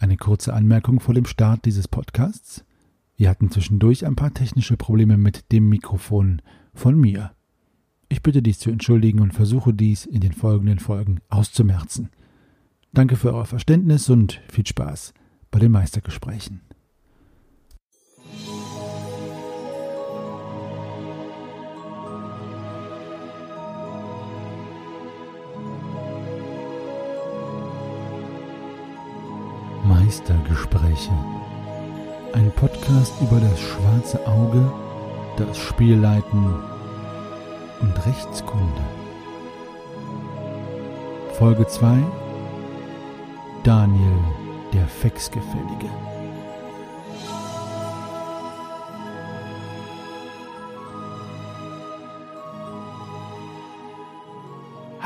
Eine kurze Anmerkung vor dem Start dieses Podcasts. Wir hatten zwischendurch ein paar technische Probleme mit dem Mikrofon von mir. Ich bitte dies zu entschuldigen und versuche dies in den folgenden Folgen auszumerzen. Danke für euer Verständnis und viel Spaß bei den Meistergesprächen. Meistergespräche. Ein Podcast über das schwarze Auge, das Spielleiten und Rechtskunde. Folge 2 Daniel der Fexgefällige.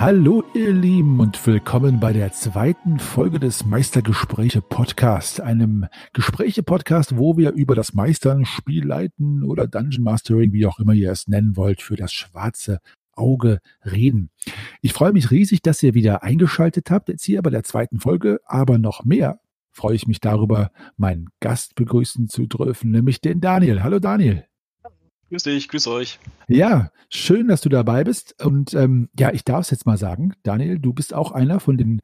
Hallo ihr Lieben und willkommen bei der zweiten Folge des Meistergespräche Podcast, einem Gespräche Podcast, wo wir über das Meistern, Spielleiten oder Dungeon Mastering, wie auch immer ihr es nennen wollt, für das schwarze Auge reden. Ich freue mich riesig, dass ihr wieder eingeschaltet habt, jetzt hier bei der zweiten Folge, aber noch mehr freue ich mich darüber, meinen Gast begrüßen zu dürfen, nämlich den Daniel. Hallo Daniel. Grüß dich, grüß euch. Ja, schön, dass du dabei bist. Und ähm, ja, ich darf es jetzt mal sagen, Daniel, du bist auch einer von den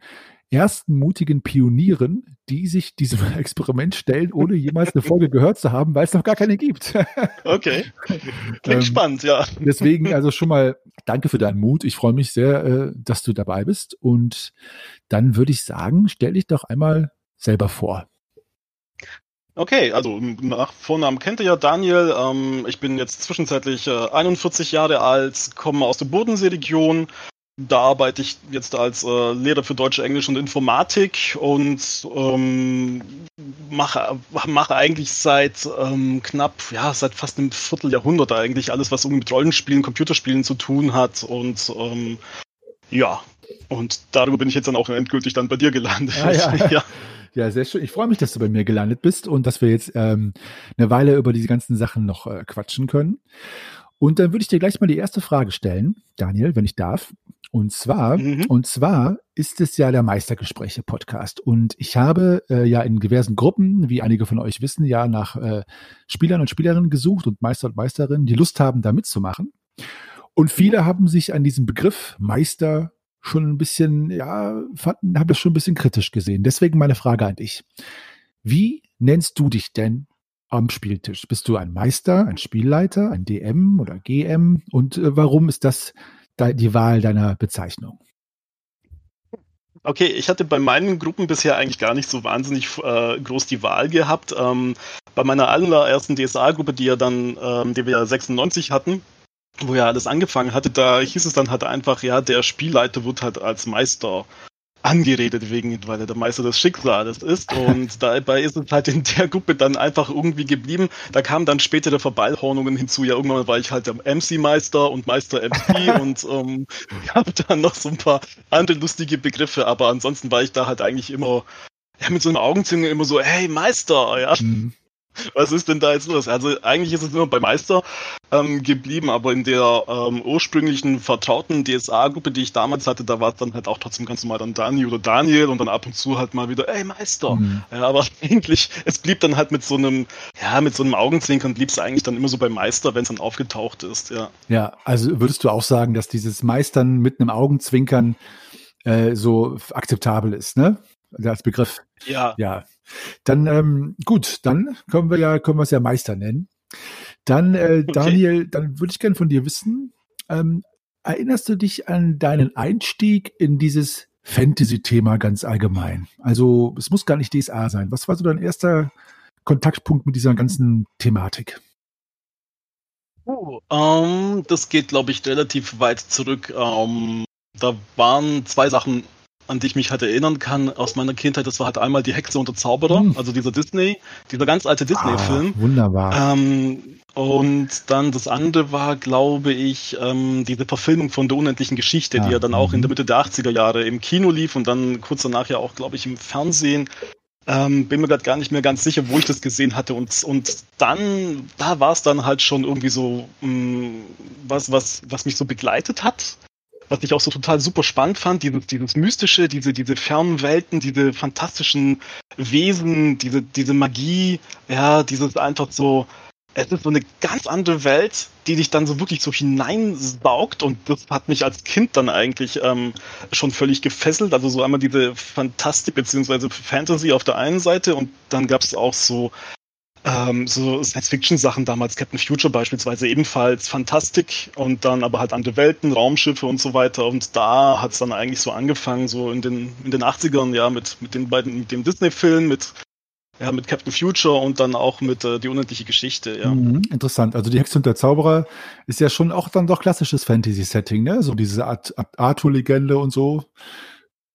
ersten mutigen Pionieren, die sich diesem Experiment stellen, ohne jemals eine Folge gehört zu haben, weil es noch gar keine gibt. Okay. Klingt ähm, spannend, ja. Deswegen also schon mal danke für deinen Mut. Ich freue mich sehr, äh, dass du dabei bist. Und dann würde ich sagen, stell dich doch einmal selber vor. Okay, also nach Vornamen kennt ihr ja Daniel. Ähm, ich bin jetzt zwischenzeitlich äh, 41 Jahre alt, komme aus der Bodenseeregion. Da arbeite ich jetzt als äh, Lehrer für Deutsch, Englisch und Informatik und ähm, mache, mache eigentlich seit ähm, knapp, ja, seit fast einem Vierteljahrhundert eigentlich alles, was mit Rollenspielen, Computerspielen zu tun hat. Und ähm, ja, und darüber bin ich jetzt dann auch endgültig dann bei dir gelandet. Ah, ja. ja. Ja, sehr schön. Ich freue mich, dass du bei mir gelandet bist und dass wir jetzt ähm, eine Weile über diese ganzen Sachen noch äh, quatschen können. Und dann würde ich dir gleich mal die erste Frage stellen, Daniel, wenn ich darf. Und zwar, mhm. und zwar ist es ja der Meistergespräche-Podcast. Und ich habe äh, ja in diversen Gruppen, wie einige von euch wissen, ja nach äh, Spielern und Spielerinnen gesucht und Meister und Meisterinnen, die Lust haben, da mitzumachen. Und viele haben sich an diesem Begriff Meister schon ein bisschen, ja, habe das schon ein bisschen kritisch gesehen. Deswegen meine Frage an dich. Wie nennst du dich denn am Spieltisch? Bist du ein Meister, ein Spielleiter, ein DM oder GM? Und äh, warum ist das die Wahl deiner Bezeichnung? Okay, ich hatte bei meinen Gruppen bisher eigentlich gar nicht so wahnsinnig äh, groß die Wahl gehabt. Ähm, bei meiner allerersten DSA-Gruppe, die ja dann, ähm, die wir ja 96 hatten, wo ja alles angefangen hatte, da hieß es dann halt einfach, ja, der Spielleiter wird halt als Meister angeredet wegen, weil er der Meister des Schicksals ist. Und dabei ist es halt in der Gruppe dann einfach irgendwie geblieben. Da kamen dann spätere Verballhornungen hinzu. Ja, irgendwann war ich halt der MC-Meister und Meister MC und ähm, habe dann noch so ein paar andere lustige Begriffe, aber ansonsten war ich da halt eigentlich immer ja, mit so einem Augenzwinger immer so, hey Meister, ja. Mhm. Was ist denn da jetzt los? Also eigentlich ist es nur bei Meister ähm, geblieben, aber in der ähm, ursprünglichen vertrauten DSA-Gruppe, die ich damals hatte, da war es dann halt auch trotzdem ganz normal dann Dani oder Daniel und dann ab und zu halt mal wieder, ey Meister. Mhm. Ja, aber eigentlich, es blieb dann halt mit so einem, ja, mit so einem Augenzwinkern blieb es eigentlich dann immer so bei Meister, wenn es dann aufgetaucht ist, ja. Ja, also würdest du auch sagen, dass dieses Meistern mit einem Augenzwinkern äh, so akzeptabel ist, ne? Als Begriff. Ja. Ja. Dann, ähm, gut, dann können wir ja, können wir es ja Meister nennen. Dann, äh, okay. Daniel, dann würde ich gerne von dir wissen, ähm, erinnerst du dich an deinen Einstieg in dieses Fantasy-Thema ganz allgemein? Also, es muss gar nicht DSA sein. Was war so dein erster Kontaktpunkt mit dieser ganzen Thematik? Uh, um, das geht, glaube ich, relativ weit zurück. Um, da waren zwei Sachen an die ich mich halt erinnern kann aus meiner Kindheit, das war halt einmal die Hexe und der Zauberer, mhm. also dieser Disney, dieser ganz alte Disney-Film. Ah, wunderbar. Ähm, und dann das andere war, glaube ich, ähm, diese Verfilmung von der unendlichen Geschichte, ja. die ja dann auch in der mhm. Mitte der 80er Jahre im Kino lief und dann kurz danach ja auch, glaube ich, im Fernsehen. Ähm, bin mir gerade gar nicht mehr ganz sicher, wo ich das gesehen hatte. Und, und dann, da war es dann halt schon irgendwie so mh, mm, was, was, was mich so begleitet hat. Was ich auch so total super spannend fand, dieses, dieses mystische, diese, diese fernen Welten, diese fantastischen Wesen, diese, diese Magie, ja, dieses einfach so, es ist so eine ganz andere Welt, die dich dann so wirklich so hineinsaugt und das hat mich als Kind dann eigentlich ähm, schon völlig gefesselt. Also so einmal diese Fantastik beziehungsweise Fantasy auf der einen Seite und dann gab es auch so ähm, so Science-Fiction-Sachen damals, Captain Future beispielsweise ebenfalls Fantastik und dann aber halt andere Welten, Raumschiffe und so weiter. Und da hat es dann eigentlich so angefangen, so in den, in den 80ern, ja, mit, mit den beiden, mit dem Disney-Film, mit, ja, mit Captain Future und dann auch mit äh, Die unendliche Geschichte, ja. Mhm, interessant. Also die Hexe und der Zauberer ist ja schon auch dann doch klassisches Fantasy-Setting, ne? So diese Art Arthur-Legende und so.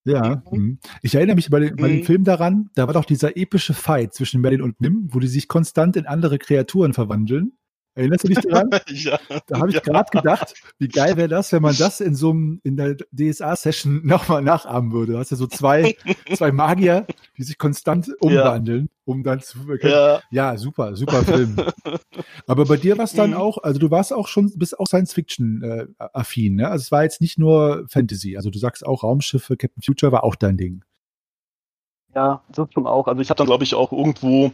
Ja, mhm. mhm. ich erinnere mich bei, den, bei dem mhm. Film daran, da war doch dieser epische Fight zwischen Merlin und Nim, wo die sich konstant in andere Kreaturen verwandeln. Erinnerst du dich daran? ja. Da habe ich ja. gerade gedacht, wie geil wäre das, wenn man das in so einem, in der DSA-Session nochmal nachahmen würde. Du hast ja so zwei, zwei Magier, die sich konstant umwandeln, ja. um dann zu ja. ja, super, super Film. Aber bei dir war es dann mhm. auch, also du warst auch schon, bist auch Science-Fiction-affin, äh, ne? Also es war jetzt nicht nur Fantasy. Also du sagst auch Raumschiffe, Captain Future war auch dein Ding. Ja, das schon auch. Also ich habe dann, glaube ich, auch irgendwo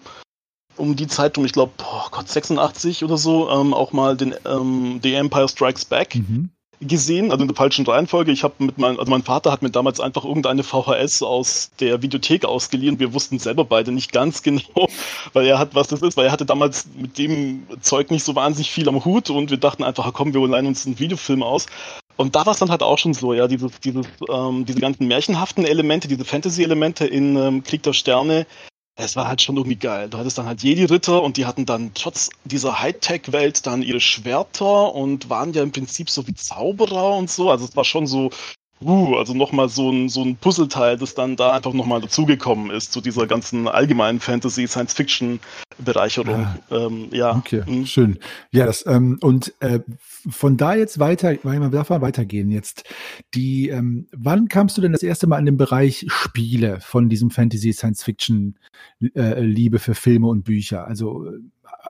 um die Zeit um, ich glaube, oh Gott, 86 oder so, ähm, auch mal den ähm, The Empire Strikes Back mhm. gesehen, also in der falschen Reihenfolge. Ich habe mit meinem, also mein Vater hat mir damals einfach irgendeine VHS aus der Videothek ausgeliehen. Wir wussten selber beide nicht ganz genau, weil er hat, was das ist, weil er hatte damals mit dem Zeug nicht so wahnsinnig viel am Hut und wir dachten einfach, komm, wir leihen uns einen Videofilm aus. Und da war es dann halt auch schon so, ja, dieses, dieses, ähm, diese ganzen märchenhaften Elemente, diese Fantasy-Elemente in ähm, Krieg der Sterne, es war halt schon irgendwie geil. Du hattest dann halt Jedi-Ritter und die hatten dann trotz dieser Hightech-Welt dann ihre Schwerter und waren ja im Prinzip so wie Zauberer und so. Also es war schon so, uh, also nochmal so ein, so ein Puzzleteil, das dann da einfach nochmal dazugekommen ist zu dieser ganzen allgemeinen Fantasy, Science-Fiction-Bereicherung. Ja. Ähm, ja. Okay, mhm. schön. Ja, das, ähm, und äh, von da jetzt weiter, weil man darf mal weitergehen jetzt. Die, ähm, wann kamst du denn das erste Mal in den Bereich Spiele von diesem Fantasy Science Fiction äh, Liebe für Filme und Bücher? Also äh,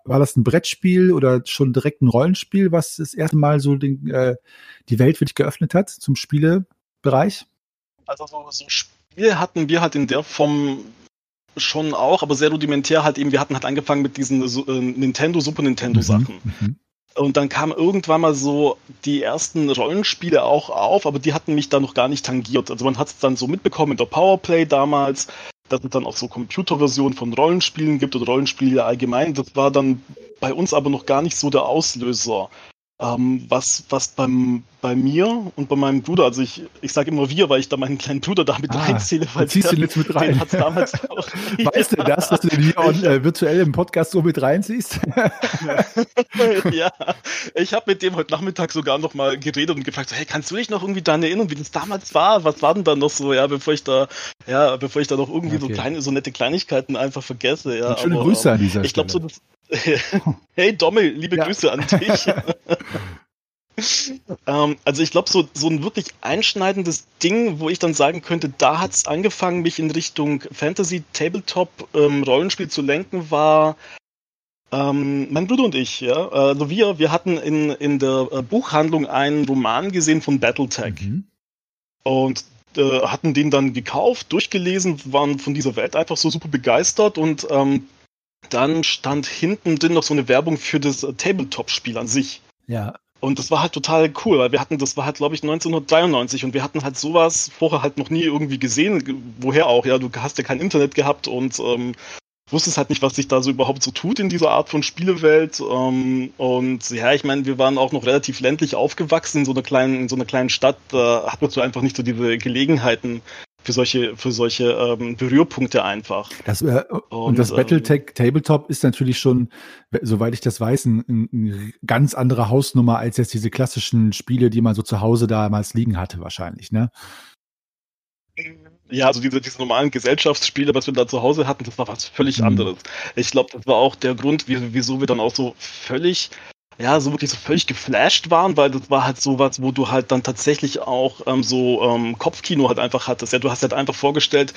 war das ein Brettspiel oder schon direkt ein Rollenspiel, was das erste Mal so den, äh, die Welt für dich geöffnet hat zum Spielebereich? Also so, so Spiel hatten wir halt in der Form schon auch, aber sehr rudimentär halt eben. Wir hatten halt angefangen mit diesen äh, Nintendo, Super Nintendo mhm, Sachen. Mhm, und dann kamen irgendwann mal so die ersten Rollenspiele auch auf, aber die hatten mich da noch gar nicht tangiert. Also man hat es dann so mitbekommen in der Powerplay damals, dass es dann auch so Computerversionen von Rollenspielen gibt oder Rollenspiele allgemein. Das war dann bei uns aber noch gar nicht so der Auslöser. Ähm, was, was beim, bei mir und bei meinem Bruder, also ich, ich sage immer wir, weil ich da meinen kleinen Bruder da mit ah, reinzähle, weil ziehst du jetzt mit rein. hat's damals auch. Weißt du das, dass du den hier on, äh, virtuell im Podcast so mit reinziehst? ja, ich habe mit dem heute Nachmittag sogar noch mal geredet und gefragt, so, hey, kannst du dich noch irgendwie daran erinnern, wie das damals war? Was war denn da noch so, ja, bevor ich da, ja, bevor ich da noch irgendwie okay. so kleine, so nette Kleinigkeiten einfach vergesse, ja. schöne aber, Grüße an dieser ich glaube so, das, hey Dommel, liebe ja. Grüße an dich. ähm, also ich glaube, so, so ein wirklich einschneidendes Ding, wo ich dann sagen könnte, da hat es angefangen, mich in Richtung Fantasy Tabletop ähm, Rollenspiel zu lenken, war ähm, mein Bruder und ich, ja. Also wir, wir hatten in, in der äh, Buchhandlung einen Roman gesehen von Battletech. Mhm. Und äh, hatten den dann gekauft, durchgelesen, waren von dieser Welt einfach so super begeistert und ähm, dann stand hinten drin noch so eine Werbung für das Tabletop-Spiel an sich. Ja. Und das war halt total cool, weil wir hatten, das war halt, glaube ich, 1993 und wir hatten halt sowas vorher halt noch nie irgendwie gesehen. Woher auch, ja, du hast ja kein Internet gehabt und ähm, wusstest halt nicht, was sich da so überhaupt so tut in dieser Art von Spielewelt. Ähm, und ja, ich meine, wir waren auch noch relativ ländlich aufgewachsen in so einer kleinen, in so einer kleinen Stadt. Da hattest du einfach nicht so diese Gelegenheiten, für solche, für solche ähm, Berührpunkte einfach. Das, äh, und, und, das Battletech ähm, Tabletop ist natürlich schon, soweit ich das weiß, ein, ein, ganz andere Hausnummer als jetzt diese klassischen Spiele, die man so zu Hause damals liegen hatte, wahrscheinlich, ne? Ja, also diese, diese normalen Gesellschaftsspiele, was wir da zu Hause hatten, das war was völlig mhm. anderes. Ich glaube, das war auch der Grund, wieso wir dann auch so völlig ja, so wirklich so völlig geflasht waren, weil das war halt sowas, wo du halt dann tatsächlich auch ähm, so ähm, Kopfkino halt einfach hattest. Ja, du hast halt einfach vorgestellt,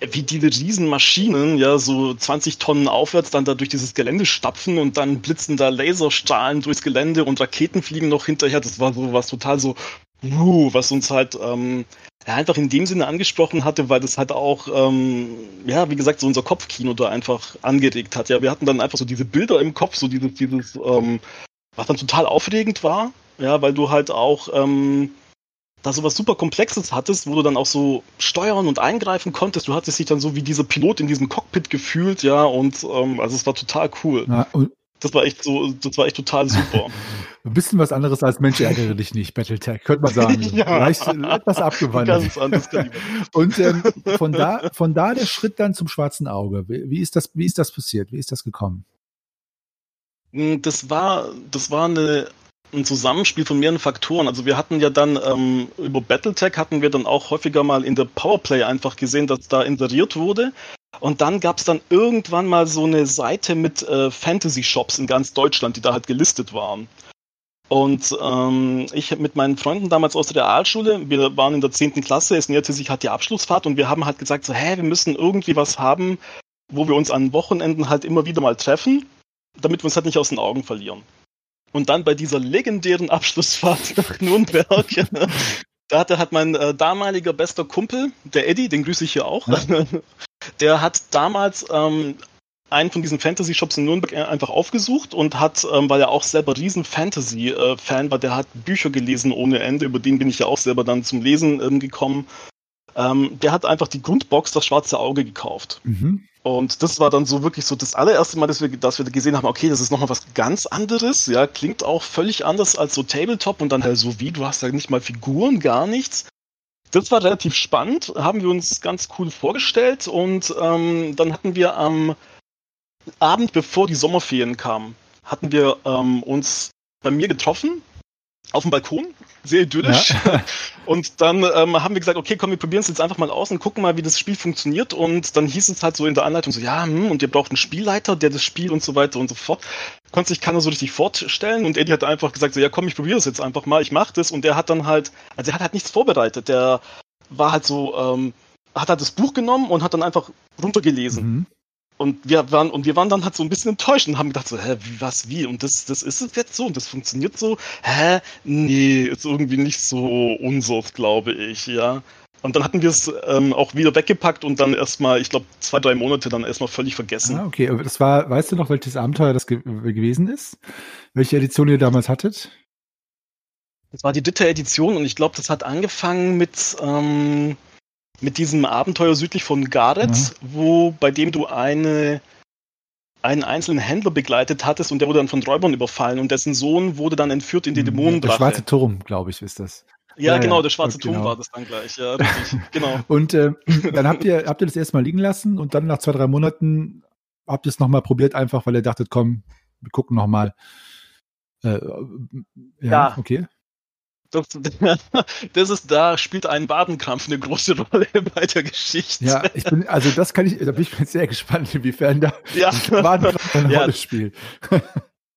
wie diese Riesenmaschinen, ja, so 20 Tonnen aufwärts dann da durch dieses Gelände stapfen und dann blitzen da Laserstrahlen durchs Gelände und Raketen fliegen noch hinterher. Das war so was total so, uh, was uns halt ähm, ja, einfach in dem Sinne angesprochen hatte, weil das halt auch, ähm, ja, wie gesagt, so unser Kopfkino da einfach angeregt hat. Ja, wir hatten dann einfach so diese Bilder im Kopf, so dieses, dieses, ähm, was dann total aufregend war, ja, weil du halt auch ähm, da so was super Komplexes hattest, wo du dann auch so steuern und eingreifen konntest. Du hattest dich dann so wie dieser Pilot in diesem Cockpit gefühlt, ja, und ähm, also es war total cool. Ja, das war echt so, das war echt total super. Ein bisschen was anderes als Mensch ärgere dich nicht, Battletech, könnte man sagen. ja. Leicht, etwas abgewandelt. Ganz anderes Und ähm, von, da, von da der Schritt dann zum schwarzen Auge. Wie, ist das, wie ist das passiert? Wie ist das gekommen? Hm, das war, das war eine, ein Zusammenspiel von mehreren Faktoren. Also wir hatten ja dann ähm, über Battletech hatten wir dann auch häufiger mal in der Powerplay einfach gesehen, dass da inseriert wurde. Und dann gab es dann irgendwann mal so eine Seite mit äh, Fantasy-Shops in ganz Deutschland, die da halt gelistet waren. Und ähm, ich mit meinen Freunden damals aus der Realschule, wir waren in der 10. Klasse, es näherte sich halt die Abschlussfahrt und wir haben halt gesagt, so, hä, wir müssen irgendwie was haben, wo wir uns an Wochenenden halt immer wieder mal treffen, damit wir uns halt nicht aus den Augen verlieren. Und dann bei dieser legendären Abschlussfahrt nach Nürnberg, da hatte halt mein äh, damaliger bester Kumpel, der Eddie, den grüße ich hier auch, der hat damals ähm, einen von diesen Fantasy-Shops in Nürnberg einfach aufgesucht und hat, ähm, weil er auch selber riesen Fantasy-Fan war, der hat Bücher gelesen ohne Ende, über den bin ich ja auch selber dann zum Lesen ähm, gekommen. Ähm, der hat einfach die Grundbox Das Schwarze Auge gekauft. Mhm. Und das war dann so wirklich so das allererste Mal, dass wir, dass wir gesehen haben, okay, das ist nochmal was ganz anderes, ja, klingt auch völlig anders als so Tabletop und dann halt so wie, du hast ja nicht mal Figuren, gar nichts. Das war relativ spannend, haben wir uns ganz cool vorgestellt und ähm, dann hatten wir am Abend, bevor die Sommerferien kamen, hatten wir ähm, uns bei mir getroffen auf dem Balkon, sehr idyllisch. Ja. Und dann ähm, haben wir gesagt, okay, komm, wir probieren es jetzt einfach mal aus und gucken mal, wie das Spiel funktioniert. Und dann hieß es halt so in der Anleitung so, ja, hm, und ihr braucht einen Spielleiter, der das Spiel und so weiter und so fort. Konnte sich keiner so richtig vorstellen. Und Eddie hat einfach gesagt, so, ja, komm, ich probiere es jetzt einfach mal, ich mach das. Und der hat dann halt, also er hat halt nichts vorbereitet. Der war halt so, ähm, hat halt das Buch genommen und hat dann einfach runtergelesen. Mhm. Und wir waren, und wir waren dann halt so ein bisschen enttäuscht und haben gedacht so, hä, wie, was, wie? Und das, das ist es jetzt so und das funktioniert so? Hä? Nee, ist irgendwie nicht so unseres, glaube ich, ja. Und dann hatten wir es ähm, auch wieder weggepackt und dann erstmal, ich glaube, zwei, drei Monate dann erstmal völlig vergessen. Ah, okay. Aber das war, weißt du noch, welches Abenteuer das ge gewesen ist? Welche Edition ihr damals hattet? Das war die dritte Edition und ich glaube, das hat angefangen mit, ähm, mit diesem Abenteuer südlich von Gareth, mhm. wo bei dem du eine einen einzelnen Händler begleitet hattest und der wurde dann von Räubern überfallen und dessen Sohn wurde dann entführt in die mhm. Dämonendrache. Der schwarze Turm, glaube ich, ist das. Ja, ja genau, der schwarze Turm genau. war das dann gleich, ja, richtig, genau. und äh, dann habt ihr, habt ihr das erstmal liegen lassen und dann nach zwei, drei Monaten habt ihr es nochmal probiert, einfach weil ihr dachtet, komm, wir gucken nochmal. Äh, ja, ja, okay. Das, das ist, da spielt ein Badenkrampf eine große Rolle bei der Geschichte. Ja, ich bin, also das kann ich, da bin ich sehr gespannt, inwiefern da ja. Badenkrampf eine ja. Rolle spielt.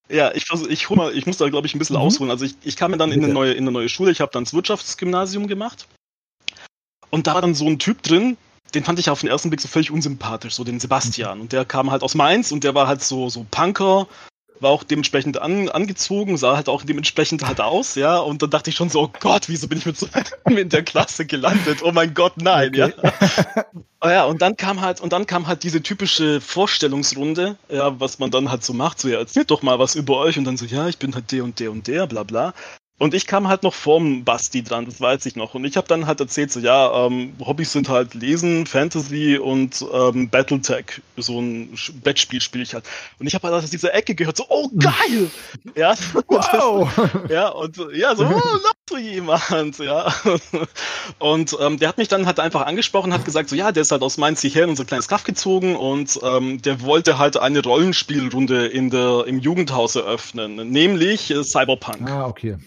Ja, ich, versuch, ich, hol mal, ich muss da, glaube ich, ein bisschen mhm. ausholen. Also ich, ich kam dann in eine neue, in eine neue Schule, ich habe dann das Wirtschaftsgymnasium gemacht. Und da war dann so ein Typ drin, den fand ich auf den ersten Blick so völlig unsympathisch, so den Sebastian. Und der kam halt aus Mainz und der war halt so, so Punker, war auch dementsprechend an, angezogen, sah halt auch dementsprechend halt aus, ja. Und dann dachte ich schon so, oh Gott, wieso bin ich mit so einem in der Klasse gelandet? Oh mein Gott, nein, okay. ja. oh ja, und dann kam halt, und dann kam halt diese typische Vorstellungsrunde, ja, was man dann halt so macht, so ja, erzählt doch mal was über euch und dann so, ja, ich bin halt der und der und der, bla bla. Und ich kam halt noch vorm Basti dran, das weiß ich noch. Und ich habe dann halt erzählt, so ja, ähm, Hobbys sind halt Lesen, Fantasy und ähm, Battletech. So ein Brettspiel spiele ich halt. Und ich habe halt aus dieser Ecke gehört, so, oh geil! ja, wow! ja, und ja, so, oh, noch so jemand, ja. Und ähm, der hat mich dann halt einfach angesprochen, hat gesagt, so ja, der ist halt aus Mainz hierher in unser kleines Kaff gezogen und ähm, der wollte halt eine Rollenspielrunde in der, im Jugendhaus eröffnen, nämlich äh, Cyberpunk. Ah, okay.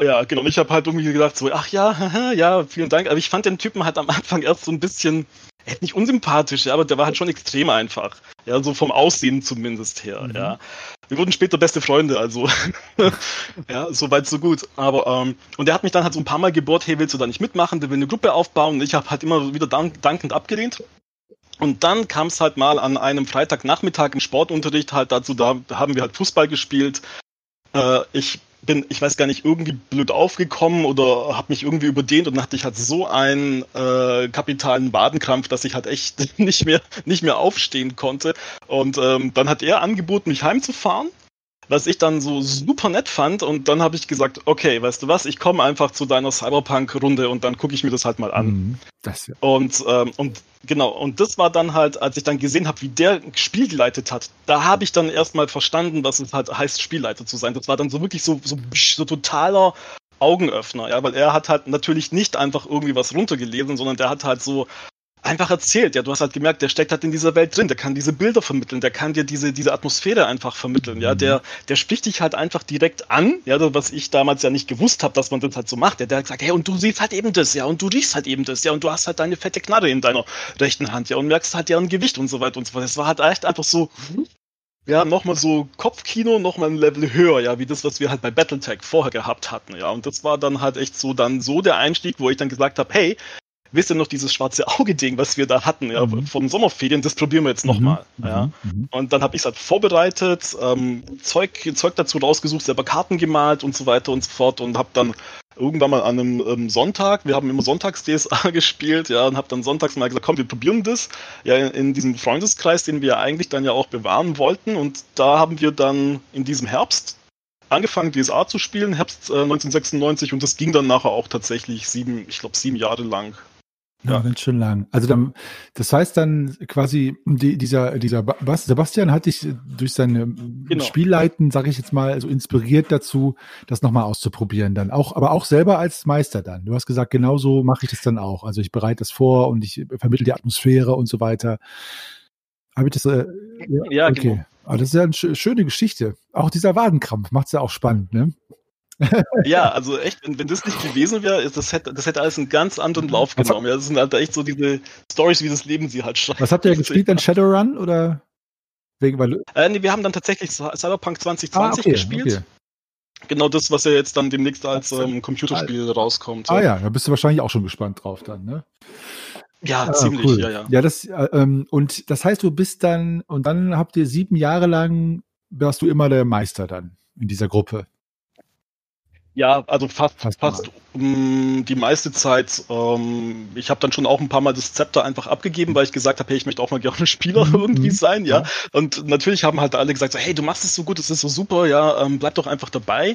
Ja, genau. Und ich habe halt irgendwie gedacht, so, ach ja, haha, ja, vielen Dank. Aber ich fand den Typen halt am Anfang erst so ein bisschen, äh, nicht unsympathisch, ja, aber der war halt schon extrem einfach. Ja, so vom Aussehen zumindest her, mhm. ja. Wir wurden später beste Freunde, also ja, so weit, so gut. Aber ähm, und der hat mich dann halt so ein paar Mal gebohrt, hey, willst du da nicht mitmachen? Der will eine Gruppe aufbauen. Und ich habe halt immer wieder dank dankend abgelehnt. Und dann kam es halt mal an einem Freitagnachmittag im Sportunterricht halt dazu, da haben wir halt Fußball gespielt. Äh, ich bin, ich weiß gar nicht, irgendwie blöd aufgekommen oder habe mich irgendwie überdehnt und hatte ich halt so einen äh, kapitalen Wadenkrampf, dass ich halt echt nicht mehr, nicht mehr aufstehen konnte. Und ähm, dann hat er angeboten, mich heimzufahren was ich dann so super nett fand. Und dann habe ich gesagt, okay, weißt du was, ich komme einfach zu deiner Cyberpunk-Runde und dann gucke ich mir das halt mal an. Mhm, das, ja. Und, ähm, und genau, und das war dann halt, als ich dann gesehen habe, wie der Spiel geleitet hat, da habe ich dann erstmal verstanden, was es halt heißt, Spielleiter zu sein. Das war dann so wirklich so, so, so totaler Augenöffner, ja, weil er hat halt natürlich nicht einfach irgendwie was runtergelesen, sondern der hat halt so einfach erzählt. Ja, du hast halt gemerkt, der steckt halt in dieser Welt drin, der kann diese Bilder vermitteln, der kann dir diese, diese Atmosphäre einfach vermitteln. Ja, der, der spricht dich halt einfach direkt an, ja, was ich damals ja nicht gewusst habe, dass man das halt so macht. Ja, der hat gesagt, hey, und du siehst halt eben das, ja, und du riechst halt eben das, ja, und du hast halt deine fette Knarre in deiner rechten Hand, ja, und merkst halt deren Gewicht und so weiter und so fort. Das war halt echt einfach so, ja, nochmal so Kopfkino, nochmal ein Level höher, ja, wie das, was wir halt bei Battletech vorher gehabt hatten, ja. Und das war dann halt echt so dann so der Einstieg, wo ich dann gesagt habe, hey, wisst ihr noch dieses schwarze Auge-Ding, was wir da hatten, ja, mhm. von Sommerferien, das probieren wir jetzt nochmal. Mhm. Ja. Mhm. Und dann habe ich es halt vorbereitet, ähm, Zeug, Zeug dazu rausgesucht, selber Karten gemalt und so weiter und so fort und habe dann irgendwann mal an einem ähm, Sonntag, wir haben immer sonntags DSA gespielt, ja, und habe dann sonntags mal gesagt, komm, wir probieren das, ja, in, in diesem Freundeskreis, den wir eigentlich dann ja auch bewahren wollten und da haben wir dann in diesem Herbst angefangen, DSA zu spielen, Herbst äh, 1996 und das ging dann nachher auch tatsächlich sieben, ich glaube sieben Jahre lang. Ja, ganz schön lang. Also dann, das heißt dann quasi, die, dieser, dieser Bas, Sebastian hat dich durch seine genau. Spielleiten, sage ich jetzt mal, also inspiriert dazu, das nochmal auszuprobieren dann. Auch, aber auch selber als Meister dann. Du hast gesagt, genauso mache ich das dann auch. Also ich bereite das vor und ich vermittle die Atmosphäre und so weiter. Habe ich das? Äh, ja, ja okay. Genau. Aber das ist ja eine schöne Geschichte. Auch dieser Wadenkrampf macht es ja auch spannend, ne? Ja, also echt, wenn, wenn das nicht gewesen wäre, das hätte, das hätte alles einen ganz anderen Lauf genommen. Ja, das sind halt echt so diese Stories, wie das Leben sie halt schreibt. Was habt ihr gespielt dann Shadowrun oder? Wegen, weil äh, nee, wir haben dann tatsächlich Cyberpunk 2020 ah, okay, gespielt. Okay. Genau das, was ja jetzt dann demnächst als ähm, Computerspiel ah, rauskommt. Ah ja, da bist du wahrscheinlich auch schon gespannt drauf dann, ne? Ja, ah, ziemlich, cool. ja, ja. Ja, das, äh, ähm, und das heißt, du bist dann, und dann habt ihr sieben Jahre lang, warst du immer der Meister dann in dieser Gruppe. Ja, also fast, fast, fast um, die meiste Zeit. Ähm, ich habe dann schon auch ein paar Mal das Zepter einfach abgegeben, weil ich gesagt habe, hey, ich möchte auch mal gerne Spieler mhm. irgendwie sein, ja? Und natürlich haben halt alle gesagt, so, hey, du machst es so gut, das ist so super, ja, ähm, bleib doch einfach dabei.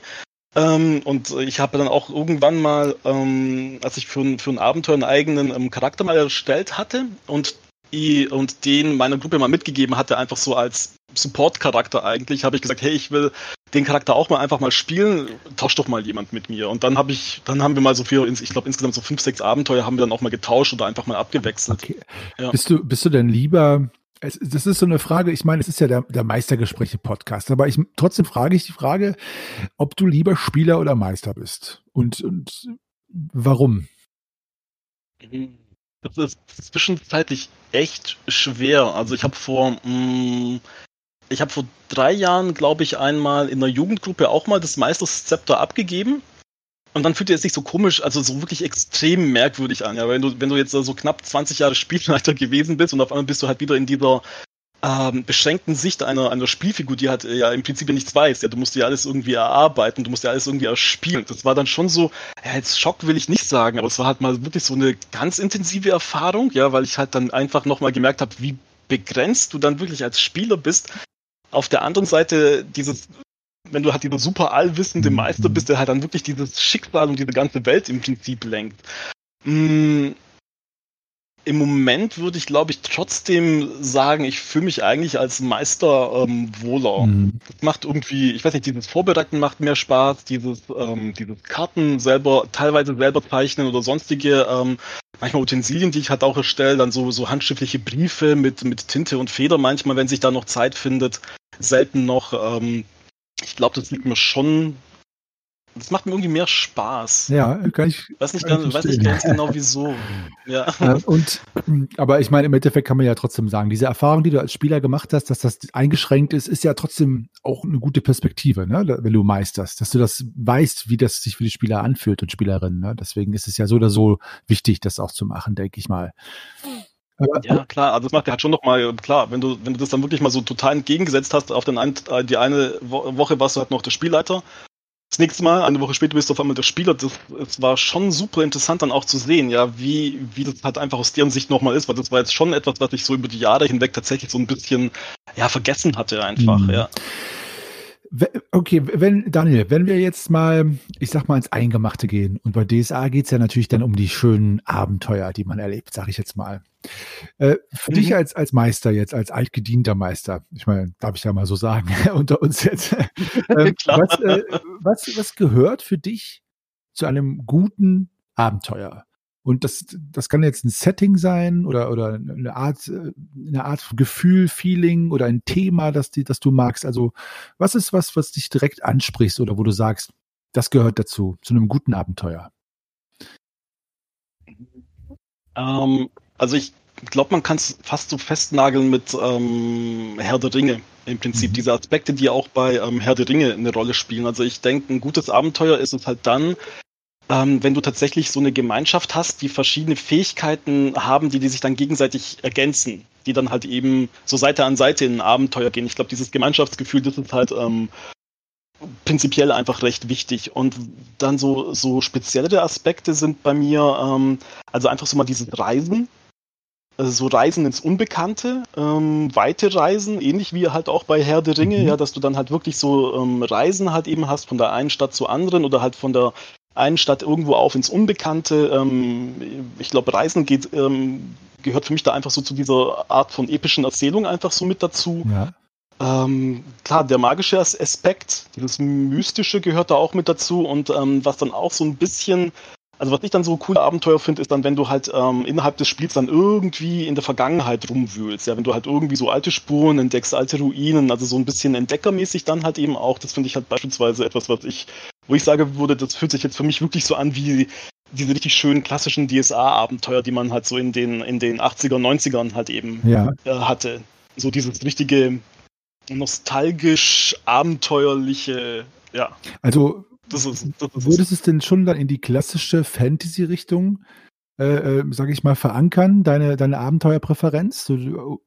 Ähm, und ich habe dann auch irgendwann mal, ähm, als ich für, für ein Abenteuer einen eigenen ähm, Charakter mal erstellt hatte und und den meiner Gruppe mal mitgegeben hatte, einfach so als Support-Charakter eigentlich, habe ich gesagt, hey, ich will den Charakter auch mal einfach mal spielen, tausch doch mal jemand mit mir. Und dann habe ich, dann haben wir mal so viel, ich glaube insgesamt so fünf, sechs Abenteuer haben wir dann auch mal getauscht oder einfach mal abgewechselt. Okay. Ja. Bist du, bist du denn lieber, es, das ist so eine Frage, ich meine, es ist ja der, der Meistergespräche-Podcast, aber ich, trotzdem frage ich die Frage, ob du lieber Spieler oder Meister bist. Und, und warum? Das ist zwischenzeitlich echt schwer. Also ich habe vor, mh, mm, ich habe vor drei Jahren, glaube ich, einmal in einer Jugendgruppe auch mal das Meisterzepter abgegeben. Und dann fühlt es sich so komisch, also so wirklich extrem merkwürdig an. Ja, wenn du, wenn du jetzt so knapp 20 Jahre Spielleiter gewesen bist und auf einmal bist du halt wieder in dieser ähm, beschränkten Sicht einer, einer Spielfigur, die halt ja im Prinzip ja nichts weiß. Ja, du musst ja alles irgendwie erarbeiten, du musst ja alles irgendwie erspielen. Das war dann schon so, ja, jetzt Schock will ich nicht sagen, aber es war halt mal wirklich so eine ganz intensive Erfahrung, ja, weil ich halt dann einfach nochmal gemerkt habe, wie begrenzt du dann wirklich als Spieler bist, auf der anderen Seite dieses, wenn du halt dieser super allwissende. Meister bist, der halt dann wirklich dieses Schicksal und diese ganze Welt im Prinzip lenkt. Mm, Im Moment würde ich, glaube ich, trotzdem sagen, ich fühle mich eigentlich als Meister ähm, wohler. Mhm. Das macht irgendwie, ich weiß nicht, dieses Vorbereiten macht mehr Spaß, dieses, ähm, dieses Karten selber, teilweise selber zeichnen oder sonstige ähm, manchmal Utensilien, die ich halt auch erstelle, dann so, so handschriftliche Briefe mit, mit Tinte und Feder manchmal, wenn sich da noch Zeit findet selten noch. Ähm, ich glaube, das liegt mir schon. Das macht mir irgendwie mehr Spaß. Ja, kann ich. Weiß nicht, ganz, weiß nicht ganz genau wieso. Ja. Und, aber ich meine, im Endeffekt kann man ja trotzdem sagen, diese Erfahrung, die du als Spieler gemacht hast, dass das eingeschränkt ist, ist ja trotzdem auch eine gute Perspektive, ne? wenn du meisterst, dass du das weißt, wie das sich für die Spieler anfühlt und Spielerinnen. Ne? Deswegen ist es ja so oder so wichtig, das auch zu machen, denke ich mal. Ja, klar, also das macht ja halt schon nochmal, klar, wenn du, wenn du das dann wirklich mal so total entgegengesetzt hast, auf den äh, die eine Woche warst du halt noch der Spielleiter das nächste Mal, eine Woche später bist du auf einmal der Spieler. Das, das war schon super interessant dann auch zu sehen, ja, wie, wie das halt einfach aus deren Sicht nochmal ist, weil das war jetzt schon etwas, was ich so über die Jahre hinweg tatsächlich so ein bisschen, ja, vergessen hatte einfach, mhm. ja. Okay, wenn, Daniel, wenn wir jetzt mal, ich sag mal, ins Eingemachte gehen und bei DSA geht's ja natürlich dann um die schönen Abenteuer, die man erlebt, sag ich jetzt mal. Äh, für mhm. dich als, als Meister jetzt, als altgedienter Meister, ich meine, darf ich ja mal so sagen, unter uns jetzt. ähm, was, äh, was, was gehört für dich zu einem guten Abenteuer? Und das, das kann jetzt ein Setting sein oder, oder eine Art, eine Art Gefühl, Feeling oder ein Thema, das, die, das du magst. Also, was ist was, was dich direkt ansprichst oder wo du sagst, das gehört dazu, zu einem guten Abenteuer? Ähm, also, ich glaube, man kann es fast so festnageln mit ähm, Herr der Ringe. Im Prinzip mhm. diese Aspekte, die auch bei ähm, Herr der Ringe eine Rolle spielen. Also ich denke, ein gutes Abenteuer ist es halt dann, ähm, wenn du tatsächlich so eine Gemeinschaft hast, die verschiedene Fähigkeiten haben, die, die sich dann gegenseitig ergänzen, die dann halt eben so Seite an Seite in ein Abenteuer gehen. Ich glaube, dieses Gemeinschaftsgefühl, das ist halt ähm, prinzipiell einfach recht wichtig. Und dann so, so speziellere Aspekte sind bei mir, ähm, also einfach so mal dieses Reisen, also so Reisen ins Unbekannte, ähm, weite Reisen, ähnlich wie halt auch bei Herr der Ringe, mhm. ja, dass du dann halt wirklich so ähm, Reisen halt eben hast von der einen Stadt zur anderen oder halt von der einen Stadt irgendwo auf ins Unbekannte. Ähm, ich glaube, Reisen geht, ähm, gehört für mich da einfach so zu dieser Art von epischen Erzählung einfach so mit dazu. Ja. Ähm, klar, der magische Aspekt, dieses Mystische gehört da auch mit dazu und ähm, was dann auch so ein bisschen also was ich dann so coole Abenteuer finde, ist dann, wenn du halt ähm, innerhalb des Spiels dann irgendwie in der Vergangenheit rumwühlst. Ja, wenn du halt irgendwie so alte Spuren entdeckst, alte Ruinen, also so ein bisschen entdeckermäßig dann halt eben auch. Das finde ich halt beispielsweise etwas, was ich, wo ich sage würde, das fühlt sich jetzt für mich wirklich so an wie diese richtig schönen klassischen DSA-Abenteuer, die man halt so in den, in den 80er, 90ern halt eben ja. äh, hatte. So dieses richtige nostalgisch abenteuerliche, ja. Also das ist, das ist Würdest es denn schon dann in die klassische Fantasy-Richtung, äh, äh, sage ich mal, verankern, deine, deine Abenteuerpräferenz? So,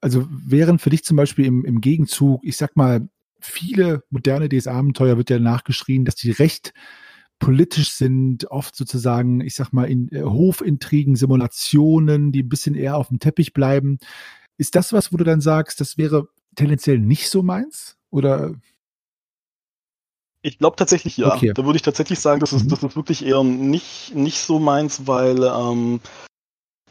also wären für dich zum Beispiel im, im Gegenzug, ich sag mal, viele moderne DS-Abenteuer wird ja nachgeschrien, dass die recht politisch sind, oft sozusagen, ich sag mal, in äh, Hofintrigen, Simulationen, die ein bisschen eher auf dem Teppich bleiben. Ist das was, wo du dann sagst, das wäre tendenziell nicht so meins? Oder ich glaube tatsächlich ja. Okay. Da würde ich tatsächlich sagen, das ist, mhm. das ist wirklich eher nicht, nicht so meins, weil ähm,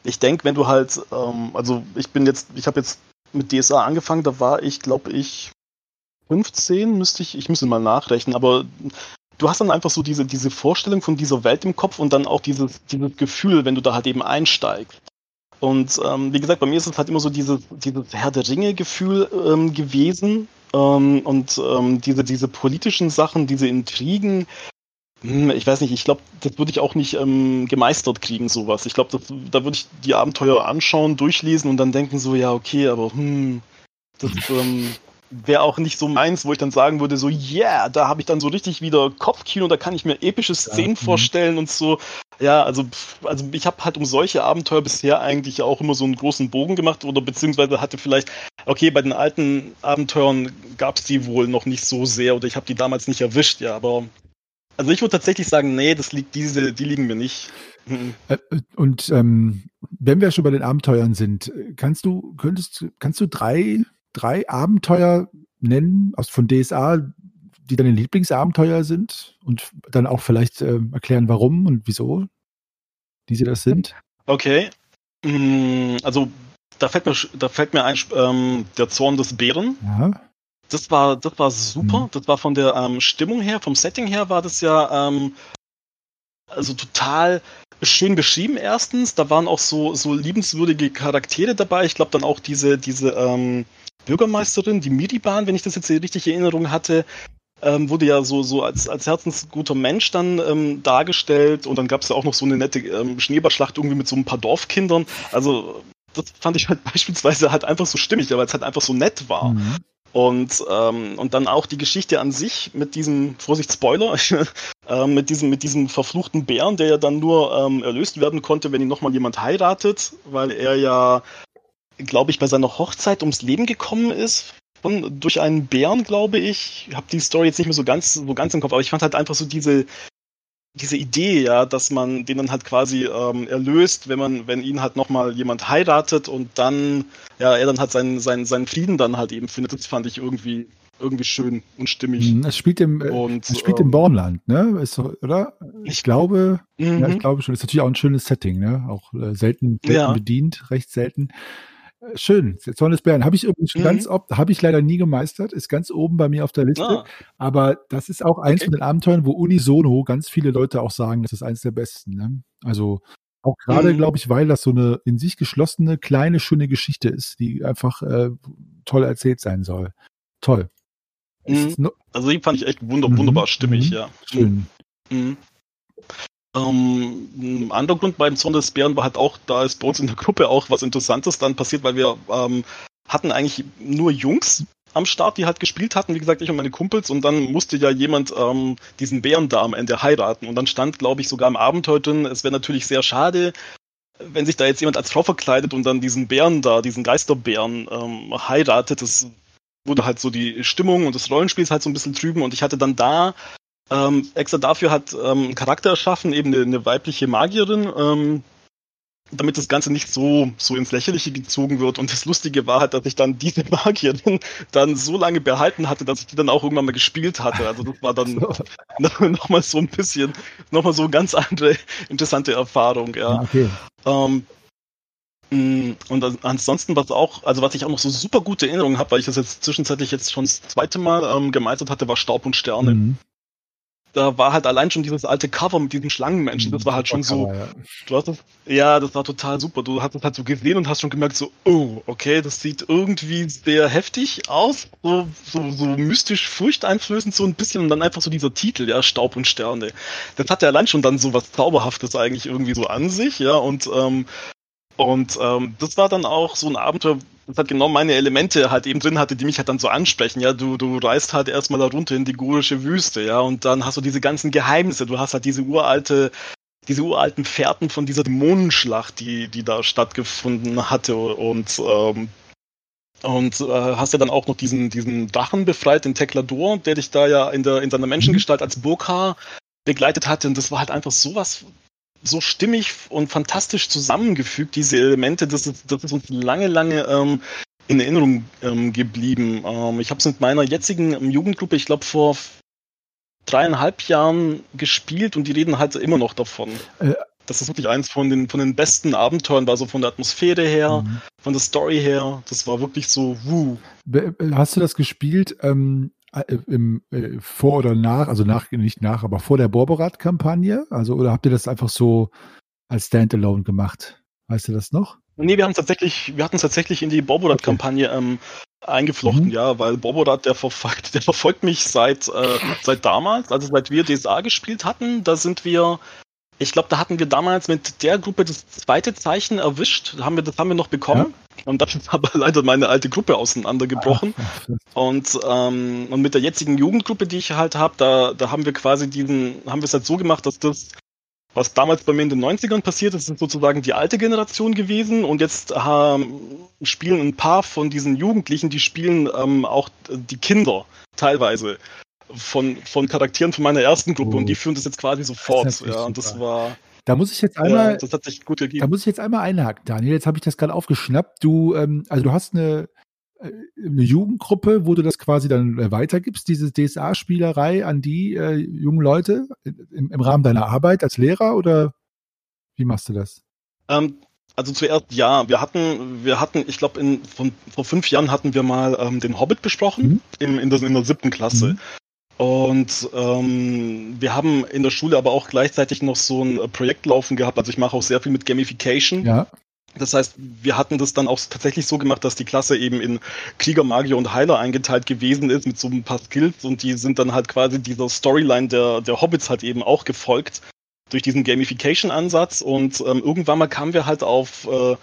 ich denke, wenn du halt, ähm, also ich bin jetzt, ich habe jetzt mit DSA angefangen, da war ich, glaube ich, 15, müsste ich, ich müsste mal nachrechnen, aber du hast dann einfach so diese, diese Vorstellung von dieser Welt im Kopf und dann auch dieses, dieses Gefühl, wenn du da halt eben einsteigst. Und ähm, wie gesagt, bei mir ist es halt immer so dieses, dieses Herr der Ringe-Gefühl ähm, gewesen, ähm, und ähm, diese, diese politischen Sachen, diese Intrigen, hm, ich weiß nicht, ich glaube, das würde ich auch nicht ähm, gemeistert kriegen, sowas. Ich glaube, da würde ich die Abenteuer anschauen, durchlesen und dann denken so, ja, okay, aber hm, das, ähm, wäre auch nicht so meins, wo ich dann sagen würde, so, yeah, da habe ich dann so richtig wieder Kopfkino, da kann ich mir epische Szenen ja, mhm. vorstellen und so. Ja, also, also ich habe halt um solche Abenteuer bisher eigentlich auch immer so einen großen Bogen gemacht oder beziehungsweise hatte vielleicht, okay, bei den alten Abenteuern gab es die wohl noch nicht so sehr oder ich habe die damals nicht erwischt, ja, aber also ich würde tatsächlich sagen, nee, das liegt diese, die liegen mir nicht. Mhm. Und ähm, wenn wir schon bei den Abenteuern sind, kannst du, könntest, kannst du drei drei Abenteuer nennen aus von DSA, die deine Lieblingsabenteuer sind und dann auch vielleicht äh, erklären, warum und wieso diese das sind? Okay. Mm, also da fällt mir, da fällt mir ein, ähm, der Zorn des Bären. Ja. Das war, das war super. Mhm. Das war von der ähm, Stimmung her, vom Setting her war das ja ähm, also total schön beschrieben erstens. Da waren auch so, so liebenswürdige Charaktere dabei. Ich glaube dann auch diese, diese ähm, Bürgermeisterin, die Miriban, wenn ich das jetzt richtig in Erinnerung hatte, ähm, wurde ja so, so als, als herzensguter Mensch dann ähm, dargestellt und dann gab es ja auch noch so eine nette ähm, Schneeballschlacht irgendwie mit so ein paar Dorfkindern. Also das fand ich halt beispielsweise halt einfach so stimmig, weil es halt einfach so nett war. Mhm. Und, ähm, und dann auch die Geschichte an sich mit diesem, Vorsicht, Spoiler, äh, mit, diesem, mit diesem verfluchten Bären, der ja dann nur ähm, erlöst werden konnte, wenn ihn nochmal jemand heiratet, weil er ja glaube ich, bei seiner Hochzeit ums Leben gekommen ist. von, durch einen Bären, glaube ich. Ich habe die Story jetzt nicht mehr so ganz, so ganz im Kopf, aber ich fand halt einfach so diese, diese Idee, ja, dass man den dann halt quasi ähm, erlöst, wenn man, wenn ihn halt nochmal jemand heiratet und dann, ja, er dann halt seinen, seinen, seinen Frieden dann halt eben findet, das fand ich irgendwie, irgendwie schön und stimmig. Mhm, es spielt im, äh, und, es spielt ähm, im Bornland, ne? Ist oder? Ich glaube, mhm. ja, ich glaube schon. Ist natürlich auch ein schönes Setting, ne? Auch äh, selten, selten ja. bedient, recht selten. Schön, Zorn des Bären. Habe ich übrigens mhm. ganz oft, habe ich leider nie gemeistert, ist ganz oben bei mir auf der Liste. Ah. Aber das ist auch eins okay. von den Abenteuern, wo unisono ganz viele Leute auch sagen, das ist eins der besten. Ne? Also auch gerade, mhm. glaube ich, weil das so eine in sich geschlossene, kleine, schöne Geschichte ist, die einfach äh, toll erzählt sein soll. Toll. Mhm. Also die fand ich echt wunder mhm. wunderbar stimmig, mhm. ja. Schön. Ähm, ein anderer Grund beim Zorn des Bären war halt auch, da ist bei uns in der Gruppe auch was Interessantes dann passiert, weil wir ähm, hatten eigentlich nur Jungs am Start, die halt gespielt hatten, wie gesagt, ich und meine Kumpels, und dann musste ja jemand ähm, diesen Bären da am Ende heiraten. Und dann stand, glaube ich, sogar im Abenteuer drin, es wäre natürlich sehr schade, wenn sich da jetzt jemand als Frau verkleidet und dann diesen Bären da, diesen Geisterbären ähm, heiratet. Das wurde halt so die Stimmung und das Rollenspiel ist halt so ein bisschen trüben und ich hatte dann da ähm, extra dafür hat ähm, Charakter erschaffen, eben eine, eine weibliche Magierin, ähm, damit das Ganze nicht so, so ins Lächerliche gezogen wird. Und das Lustige war halt, dass ich dann diese Magierin dann so lange behalten hatte, dass ich die dann auch irgendwann mal gespielt hatte. Also das war dann so. nochmal so ein bisschen, nochmal so eine ganz andere interessante Erfahrung, ja. Okay. Ähm, mm, und ansonsten, was auch, also was ich auch noch so super gute Erinnerungen habe, weil ich das jetzt zwischenzeitlich jetzt schon das zweite Mal ähm, gemeistert hatte, war Staub und Sterne. Mhm da war halt allein schon dieses alte Cover mit diesen Schlangenmenschen, das war halt schon so, ja. du hast das, ja, das war total super. Du hast es halt so gesehen und hast schon gemerkt, so, oh, okay, das sieht irgendwie sehr heftig aus, so, so, so mystisch furchteinflößend so ein bisschen und dann einfach so dieser Titel, ja, Staub und Sterne. Das hatte allein schon dann so was Zauberhaftes eigentlich irgendwie so an sich, ja, und, ähm, und ähm, das war dann auch so ein Abenteuer, das hat genau meine Elemente halt eben drin hatte, die mich halt dann so ansprechen. Ja, du, du reist halt erstmal da runter in die gurische Wüste, ja, und dann hast du diese ganzen Geheimnisse. Du hast halt diese uralte, diese uralten Fährten von dieser Dämonenschlacht, die, die da stattgefunden hatte und, ähm, und äh, hast ja dann auch noch diesen, diesen Drachen befreit, den Teklador, der dich da ja in, der, in seiner Menschengestalt als Burka begleitet hatte. Und das war halt einfach sowas so stimmig und fantastisch zusammengefügt, diese Elemente, das ist, das ist uns lange, lange ähm, in Erinnerung ähm, geblieben. Ähm, ich habe es mit meiner jetzigen ähm, Jugendgruppe, ich glaube, vor dreieinhalb Jahren gespielt und die reden halt immer noch davon. Äh, das ist wirklich eins von den, von den besten Abenteuern, war so von der Atmosphäre her, mhm. von der Story her. Das war wirklich so, wuh. Hast du das gespielt? Ähm, äh, im, äh, vor oder nach, also nach, nicht nach, aber vor der Borberat-Kampagne? Also, oder habt ihr das einfach so als Standalone gemacht? Weißt du das noch? Nee, wir haben tatsächlich, wir hatten es tatsächlich in die Borborat-Kampagne okay. ähm, eingeflochten, mhm. ja, weil Borborat, der verfolgt, der verfolgt mich seit, äh, seit damals, also seit wir DSA gespielt hatten, da sind wir ich glaube, da hatten wir damals mit der Gruppe das zweite Zeichen erwischt. Das haben wir, das haben wir noch bekommen. Ja. Und dann ist aber leider meine alte Gruppe auseinandergebrochen. Ach, und, ähm, und mit der jetzigen Jugendgruppe, die ich halt habe, da, da haben wir quasi diesen, haben wir es halt so gemacht, dass das, was damals bei mir in den 90ern passiert ist, ist sozusagen die alte Generation gewesen. Und jetzt ähm, spielen ein paar von diesen Jugendlichen, die spielen ähm, auch die Kinder teilweise von, von Charakteren von meiner ersten Gruppe oh. und die führen das jetzt quasi so fort. Ja, und das war. Da muss ich jetzt einmal, ja, das hat sich gut gegeben. Da muss ich jetzt einmal einhaken, Daniel. Jetzt habe ich das gerade aufgeschnappt. Du, ähm, also du hast eine, äh, eine Jugendgruppe, wo du das quasi dann äh, weitergibst, diese DSA-Spielerei an die äh, jungen Leute im, im, Rahmen deiner Arbeit als Lehrer oder wie machst du das? Ähm, also zuerst ja, wir hatten, wir hatten, ich glaube, vor fünf Jahren hatten wir mal ähm, den Hobbit besprochen mhm. in, in, der, in der siebten Klasse. Mhm. Und ähm, wir haben in der Schule aber auch gleichzeitig noch so ein äh, Projekt laufen gehabt. Also ich mache auch sehr viel mit Gamification. Ja. Das heißt, wir hatten das dann auch tatsächlich so gemacht, dass die Klasse eben in Krieger, Magier und Heiler eingeteilt gewesen ist mit so ein paar Skills und die sind dann halt quasi dieser Storyline der, der Hobbits halt eben auch gefolgt durch diesen Gamification-Ansatz und ähm, irgendwann mal kamen wir halt auf äh,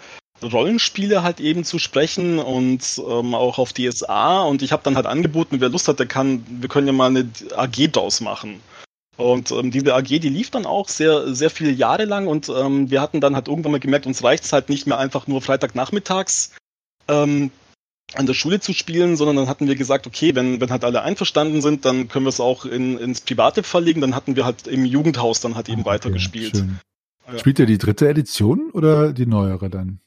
Rollenspiele halt eben zu sprechen und ähm, auch auf DSA und ich habe dann halt angeboten, wer Lust hat, der kann, wir können ja mal eine AG draus machen. Und ähm, diese AG, die lief dann auch sehr, sehr viele Jahre lang und ähm, wir hatten dann halt irgendwann mal gemerkt, uns reicht es halt nicht mehr einfach nur Freitagnachmittags ähm, an der Schule zu spielen, sondern dann hatten wir gesagt, okay, wenn, wenn halt alle einverstanden sind, dann können wir es auch in, ins Private verlegen. Dann hatten wir halt im Jugendhaus dann halt eben okay, weitergespielt. Ja. Spielt ihr die dritte Edition oder die neuere dann?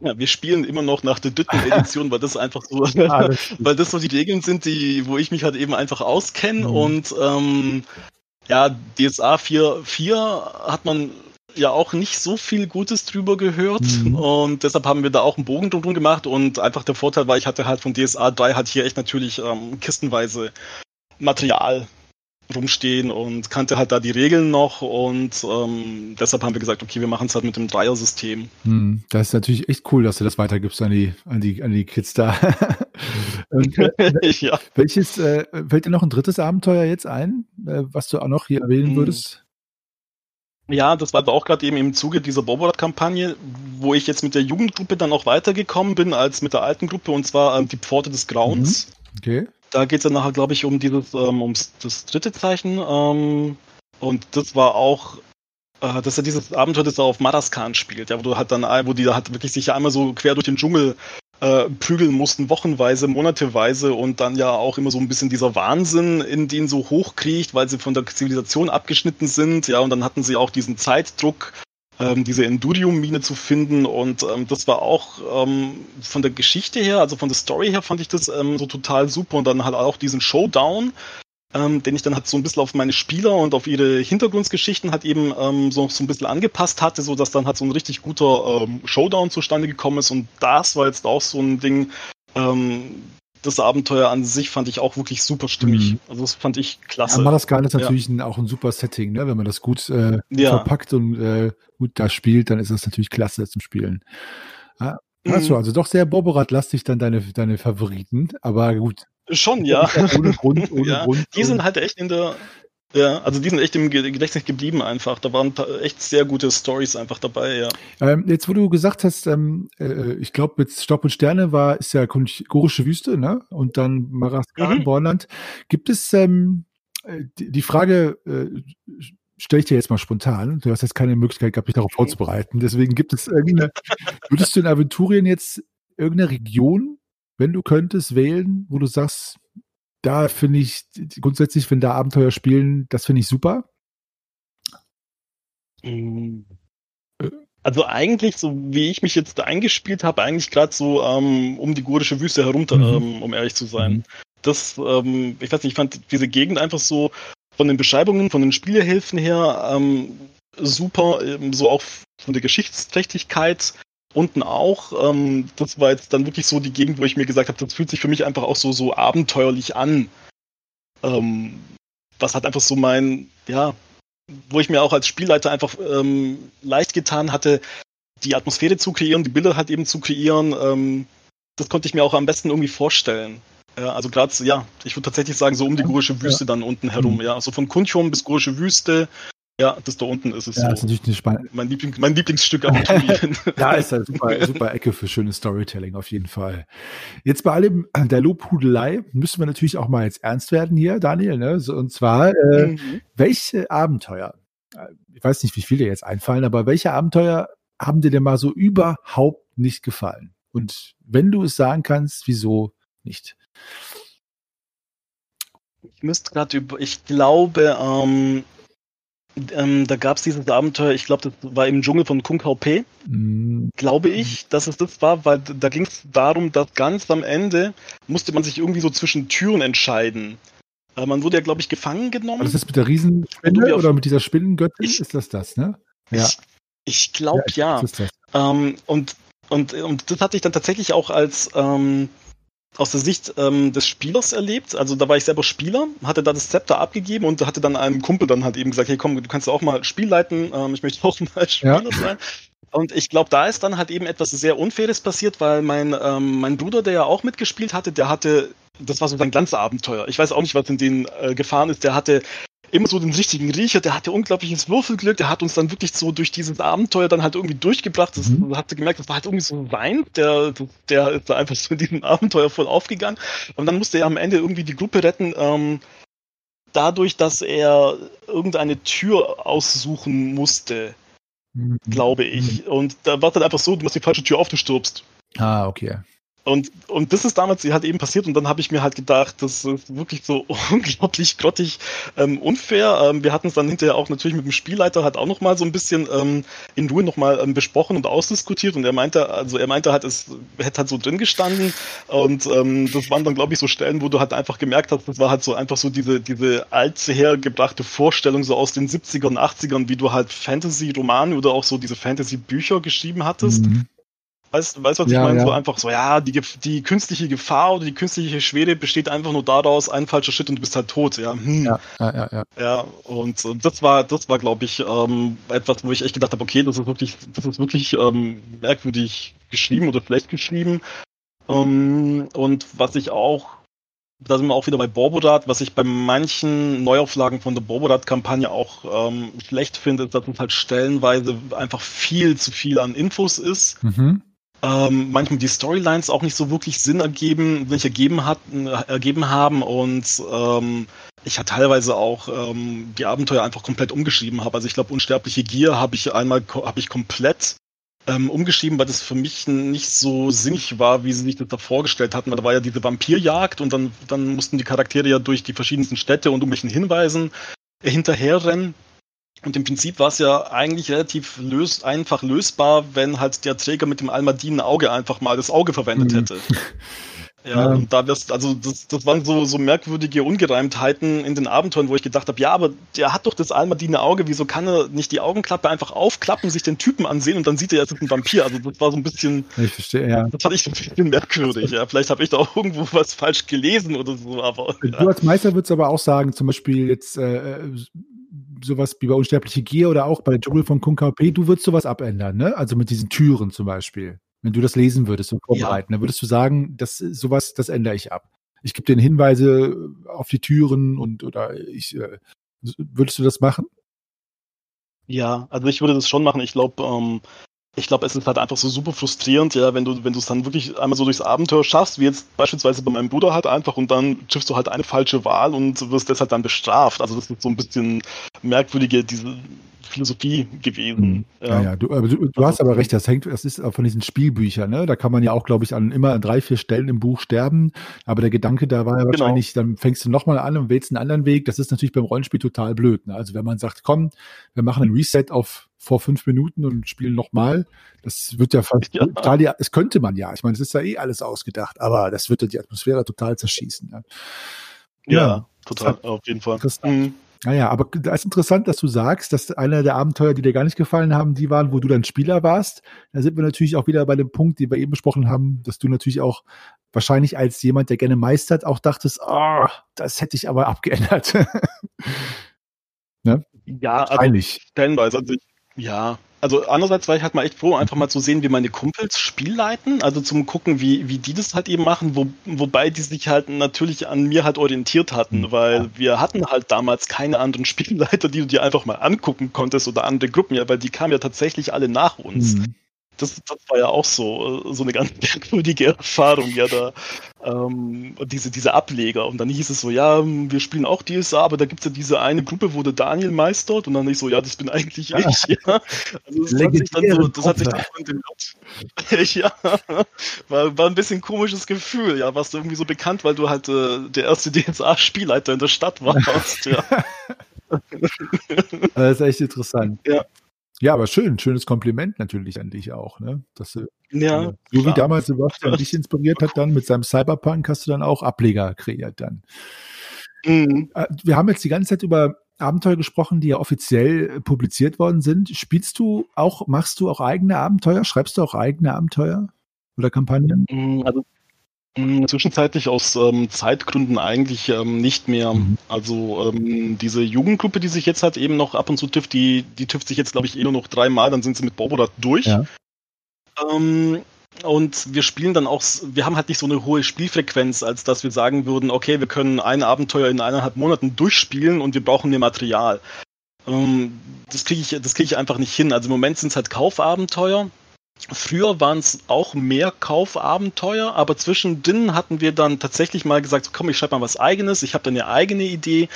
Ja, wir spielen immer noch nach der dritten Edition, weil das einfach so, ah, weil das so die Regeln sind, die, wo ich mich halt eben einfach auskenne. Mhm. und ähm, ja, DSA 4, 4 hat man ja auch nicht so viel Gutes drüber gehört. Mhm. und deshalb haben wir da auch einen Bogen drum gemacht. Und einfach der Vorteil war, ich hatte halt von DSA 3 halt hier echt natürlich ähm, kistenweise Material rumstehen und kannte halt da die Regeln noch und ähm, deshalb haben wir gesagt, okay, wir machen es halt mit dem Dreier-System. Hm, das ist natürlich echt cool, dass du das weitergibst an die, an die, an die Kids da. und, äh, ja. Welches, äh, fällt dir noch ein drittes Abenteuer jetzt ein, äh, was du auch noch hier erwähnen hm. würdest? Ja, das war aber auch gerade eben im Zuge dieser Boborat-Kampagne, wo ich jetzt mit der Jugendgruppe dann auch weitergekommen bin als mit der alten Gruppe und zwar ähm, die Pforte des Grauens. Mhm. Okay da geht es dann nachher, glaube ich, um dieses, ähm, ums das dritte Zeichen. Ähm, und das war auch, äh, dass er dieses Abenteuer, das er auf Madaskan spielt, ja, wo du halt dann, wo die halt wirklich sich ja einmal so quer durch den Dschungel äh, prügeln mussten, wochenweise, monateweise und dann ja auch immer so ein bisschen dieser Wahnsinn in denen so hochkriecht, weil sie von der Zivilisation abgeschnitten sind, ja, und dann hatten sie auch diesen Zeitdruck, ähm, diese Endurium-Mine zu finden. Und ähm, das war auch ähm, von der Geschichte her, also von der Story her, fand ich das ähm, so total super. Und dann halt auch diesen Showdown, ähm, den ich dann halt so ein bisschen auf meine Spieler und auf ihre Hintergrundgeschichten halt eben ähm, so, so ein bisschen angepasst hatte, so dann halt so ein richtig guter ähm, Showdown zustande gekommen ist. Und das war jetzt auch so ein Ding, ähm, das Abenteuer an sich fand ich auch wirklich super stimmig. Mhm. Also das fand ich klasse. Ja, Madagaskar ist natürlich ja. ein, auch ein super Setting, ne? wenn man das gut äh, ja. verpackt und äh, gut da spielt, dann ist das natürlich klasse zum Spielen. Ja, Achso, mhm. also doch sehr Boborat-lastig dann deine, deine Favoriten, aber gut. Schon, ja. Ohne Grund, ohne Grund. Die sind halt echt in der, ja, also die sind echt im Gedächtnis geblieben einfach. Da waren echt sehr gute Stories einfach dabei, ja. Ähm, jetzt, wo du gesagt hast, ähm, äh, ich glaube, mit Stopp und Sterne war, ist ja Gorische Wüste, ne? Und dann Maraskar, mhm. Bornland. Gibt es ähm, äh, die, die Frage, äh, stelle ich dir jetzt mal spontan. Du hast jetzt keine Möglichkeit gehabt, dich darauf vorzubereiten. Deswegen gibt es irgendeine, würdest du in Aventurien jetzt irgendeine Region, wenn du könntest, wählen, wo du sagst, da finde ich grundsätzlich, wenn da Abenteuer spielen, das finde ich super. Mm. Also eigentlich, so wie ich mich jetzt da eingespielt habe, eigentlich gerade so ähm, um die gurdische Wüste herunter, mhm. ähm, um ehrlich zu sein. Mhm. Das, ähm, ich weiß nicht, ich fand diese Gegend einfach so von den Beschreibungen, von den Spielehilfen her ähm, super, so auch von der Geschichtsträchtigkeit unten auch. Ähm, das war jetzt dann wirklich so die Gegend, wo ich mir gesagt habe, das fühlt sich für mich einfach auch so, so abenteuerlich an. Ähm, was hat einfach so mein, ja, wo ich mir auch als Spielleiter einfach ähm, leicht getan hatte, die Atmosphäre zu kreieren, die Bilder halt eben zu kreieren. Ähm, das konnte ich mir auch am besten irgendwie vorstellen. Ja, also gerade, ja, ich würde tatsächlich sagen, so um die Gorische Wüste dann unten herum, mhm. ja. Also von Kunchum bis Gorische Wüste, ja, das da unten ist es ja, so. Das ist natürlich eine Spann mein, Liebling, mein Lieblingsstück am Turnier. ja, ist eine super, super Ecke für schönes Storytelling auf jeden Fall. Jetzt bei allem der Lobhudelei müssen wir natürlich auch mal jetzt ernst werden hier, Daniel. Ne? Und zwar, äh, mhm. welche Abenteuer, ich weiß nicht, wie viele dir jetzt einfallen, aber welche Abenteuer haben dir denn mal so überhaupt nicht gefallen? Und wenn du es sagen kannst, wieso nicht? Ich müsste gerade über, ich glaube, ähm, ähm, da gab es dieses Abenteuer, ich glaube, das war im Dschungel von Kung Hao P. Mhm. Glaube ich, dass es das war, weil da ging es darum, dass ganz am Ende musste man sich irgendwie so zwischen Türen entscheiden. Äh, man wurde ja, glaube ich, gefangen genommen. Also ist das mit der Riesenspinne oder mit dieser Spinnengöttin? Ich, ist das das, ne? Ja. Ich, ich glaube ja. ja. Ähm, und, und, und das hatte ich dann tatsächlich auch als ähm, aus der Sicht ähm, des Spielers erlebt. Also da war ich selber Spieler, hatte da das Zepter abgegeben und hatte dann einem Kumpel dann halt eben gesagt, hey komm, du kannst auch mal Spiel leiten, ähm, ich möchte auch mal Spieler ja. sein. Und ich glaube, da ist dann halt eben etwas sehr Unfaires passiert, weil mein, ähm, mein Bruder, der ja auch mitgespielt hatte, der hatte, das war so sein Glanzabenteuer. Ich weiß auch nicht, was in den äh, gefahren ist. Der hatte immer so den richtigen Riecher, der hatte unglaubliches Würfelglück, der hat uns dann wirklich so durch dieses Abenteuer dann halt irgendwie durchgebracht. Das mhm. hatte gemerkt, das war halt irgendwie so Wein, der, der ist da einfach so in diesem Abenteuer voll aufgegangen. Und dann musste er am Ende irgendwie die Gruppe retten, ähm, dadurch, dass er irgendeine Tür aussuchen musste, mhm. glaube ich. Und da war dann einfach so, du machst die falsche Tür auf, du stirbst. Ah, okay. Und, und das ist damals halt eben passiert und dann habe ich mir halt gedacht, das ist wirklich so unglaublich grottig ähm, unfair. Ähm, wir hatten es dann hinterher auch natürlich mit dem Spielleiter halt auch nochmal so ein bisschen ähm, in Ruhe nochmal ähm, besprochen und ausdiskutiert und er meinte, also er meinte halt, es hätte halt so drin gestanden und ähm, das waren dann glaube ich so Stellen, wo du halt einfach gemerkt hast, das war halt so einfach so diese, diese alte hergebrachte Vorstellung so aus den 70ern und 80ern, wie du halt Fantasy-Romane oder auch so diese Fantasy-Bücher geschrieben hattest. Mhm Weißt du, weißt, was ja, ich meine? Ja. So einfach so, ja, die, die künstliche Gefahr oder die künstliche Schwere besteht einfach nur daraus, ein falscher Schritt und du bist halt tot, ja. Hm. Ja, ja, ja, ja. ja und, und das war, das war, glaube ich, ähm, etwas, wo ich echt gedacht habe, okay, das ist wirklich, das ist wirklich ähm, merkwürdig geschrieben oder schlecht geschrieben. Ähm, und was ich auch, da sind wir auch wieder bei Borbodat, was ich bei manchen Neuauflagen von der Borbodat-Kampagne auch ähm, schlecht finde, ist, dass es halt stellenweise einfach viel zu viel an Infos ist. Mhm ähm, manchmal die Storylines auch nicht so wirklich Sinn ergeben, nicht ergeben, hatten, ergeben haben und ähm, ich halt teilweise auch ähm, die Abenteuer einfach komplett umgeschrieben habe. Also ich glaube, Unsterbliche Gier habe ich einmal habe ich komplett ähm, umgeschrieben, weil das für mich nicht so sinnig war, wie sie sich das da vorgestellt hatten. Weil da war ja diese Vampirjagd und dann, dann mussten die Charaktere ja durch die verschiedensten Städte und irgendwelchen Hinweisen hinterherrennen. Und im Prinzip war es ja eigentlich relativ lös einfach lösbar, wenn halt der Träger mit dem Almadinen Auge einfach mal das Auge verwendet mhm. hätte. Ja, und da wirst, also das, das waren so, so merkwürdige Ungereimtheiten in den Abenteuern, wo ich gedacht habe, ja, aber der hat doch das Almadine Auge, wieso kann er nicht die Augenklappe einfach aufklappen, sich den Typen ansehen und dann sieht er, es ist ein Vampir. Also das war so ein bisschen. Ich verstehe, ja. Das fand ich so ein bisschen merkwürdig, ja. Vielleicht habe ich da auch irgendwo was falsch gelesen oder so, aber. Du ja. als Meister würdest aber auch sagen, zum Beispiel jetzt äh, sowas wie bei Unsterbliche Gier oder auch bei der Dschungel von Kung P, du würdest sowas abändern, ne? Also mit diesen Türen zum Beispiel. Wenn du das lesen würdest und vorbereiten, ja. dann würdest du sagen, das sowas, das ändere ich ab. Ich gebe dir Hinweise auf die Türen und oder ich äh, würdest du das machen? Ja, also ich würde das schon machen. Ich glaube, ähm, ich glaube, es ist halt einfach so super frustrierend, ja, wenn du, wenn du es dann wirklich einmal so durchs Abenteuer schaffst, wie jetzt beispielsweise bei meinem Bruder halt einfach und dann triffst du halt eine falsche Wahl und wirst deshalb dann bestraft. Also das ist so ein bisschen merkwürdige, diese Philosophie gewesen. Mhm. Ja, ja. Du, du, du hast aber recht, das hängt, das ist von diesen Spielbüchern, ne? Da kann man ja auch, glaube ich, an immer an drei, vier Stellen im Buch sterben. Aber der Gedanke da war ja genau. wahrscheinlich, dann fängst du nochmal an und wählst einen anderen Weg. Das ist natürlich beim Rollenspiel total blöd. Ne? Also wenn man sagt, komm, wir machen ein Reset auf vor fünf Minuten und spielen nochmal, das wird ja fast ja. total, ja, es könnte man ja. Ich meine, es ist ja eh alles ausgedacht, aber das wird die Atmosphäre total zerschießen. Ja, ja total, auf jeden Fall. Mhm. Naja, aber das ist interessant, dass du sagst, dass einer der Abenteuer, die dir gar nicht gefallen haben, die waren, wo du dann Spieler warst. Da sind wir natürlich auch wieder bei dem Punkt, den wir eben besprochen haben, dass du natürlich auch wahrscheinlich als jemand, der gerne meistert, auch dachtest, oh, das hätte ich aber abgeändert. ne? Ja, also stellenweise. Also ich, ja, also andererseits war ich halt mal echt froh, einfach mal zu sehen, wie meine Kumpels Spiel leiten, also zum gucken, wie, wie die das halt eben machen, wo, wobei die sich halt natürlich an mir halt orientiert hatten, mhm. weil wir hatten halt damals keine anderen Spielleiter, die du dir einfach mal angucken konntest oder andere Gruppen, ja, weil die kamen ja tatsächlich alle nach uns. Mhm das, das war ja auch so, so eine ganz merkwürdige Erfahrung, ja, da ähm, diese, diese Ableger. Und dann hieß es so, ja, wir spielen auch DSA, aber da gibt es ja diese eine Gruppe, wo der Daniel meistert und dann ich so, ja, das bin eigentlich ja. ich, ja. Also das hat sich dann so, das hat sich dann ja, war, war ein bisschen ein komisches Gefühl, ja, warst du irgendwie so bekannt, weil du halt äh, der erste DSA-Spielleiter in der Stadt warst, ja. das ist echt interessant. Ja. Ja, aber schön, schönes Kompliment natürlich an dich auch, ne? Dass du, ja, so wie damals Sebastian dich inspiriert hat, dann mit seinem Cyberpunk hast du dann auch Ableger kreiert dann. Mhm. Äh, wir haben jetzt die ganze Zeit über Abenteuer gesprochen, die ja offiziell publiziert worden sind. Spielst du auch, machst du auch eigene Abenteuer? Schreibst du auch eigene Abenteuer oder Kampagnen? Mhm, also zwischenzeitlich aus ähm, Zeitgründen eigentlich ähm, nicht mehr. Mhm. Also ähm, diese Jugendgruppe, die sich jetzt halt eben noch ab und zu trifft, die, die trifft sich jetzt, glaube ich, eh nur noch dreimal, dann sind sie mit Bobo durch. Ja. Ähm, und wir spielen dann auch, wir haben halt nicht so eine hohe Spielfrequenz, als dass wir sagen würden, okay, wir können ein Abenteuer in eineinhalb Monaten durchspielen und wir brauchen mehr Material. Ähm, das kriege ich, das kriege ich einfach nicht hin. Also im Moment sind es halt Kaufabenteuer Früher waren es auch mehr Kaufabenteuer, aber zwischendrin hatten wir dann tatsächlich mal gesagt, komm, ich schreibe mal was eigenes, ich habe dann eine eigene Idee.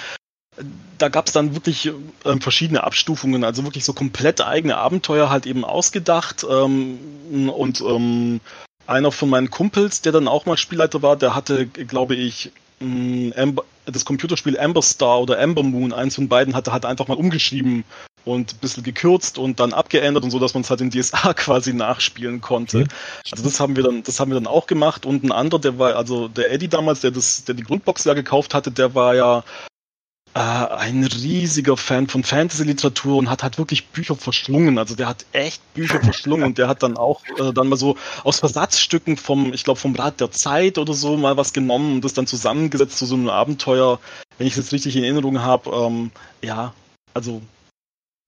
Da gab es dann wirklich äh, verschiedene Abstufungen, also wirklich so komplett eigene Abenteuer halt eben ausgedacht ähm, und ähm, einer von meinen Kumpels, der dann auch mal Spielleiter war, der hatte, glaube ich, mm, das Computerspiel Amber Star oder Amber Moon, eins von beiden, hatte hat einfach mal umgeschrieben und ein bisschen gekürzt und dann abgeändert und so, dass man es halt in DSA quasi nachspielen konnte. Okay. Also das haben wir dann, das haben wir dann auch gemacht und ein anderer, der war, also der Eddie damals, der das, der die Grundbox ja gekauft hatte, der war ja äh, ein riesiger Fan von Fantasy-Literatur und hat halt wirklich Bücher verschlungen. Also der hat echt Bücher verschlungen und der hat dann auch äh, dann mal so aus Versatzstücken vom, ich glaube vom Rat der Zeit oder so mal was genommen und das dann zusammengesetzt zu so einem Abenteuer, wenn ich es jetzt richtig in Erinnerung habe. Ähm, ja, also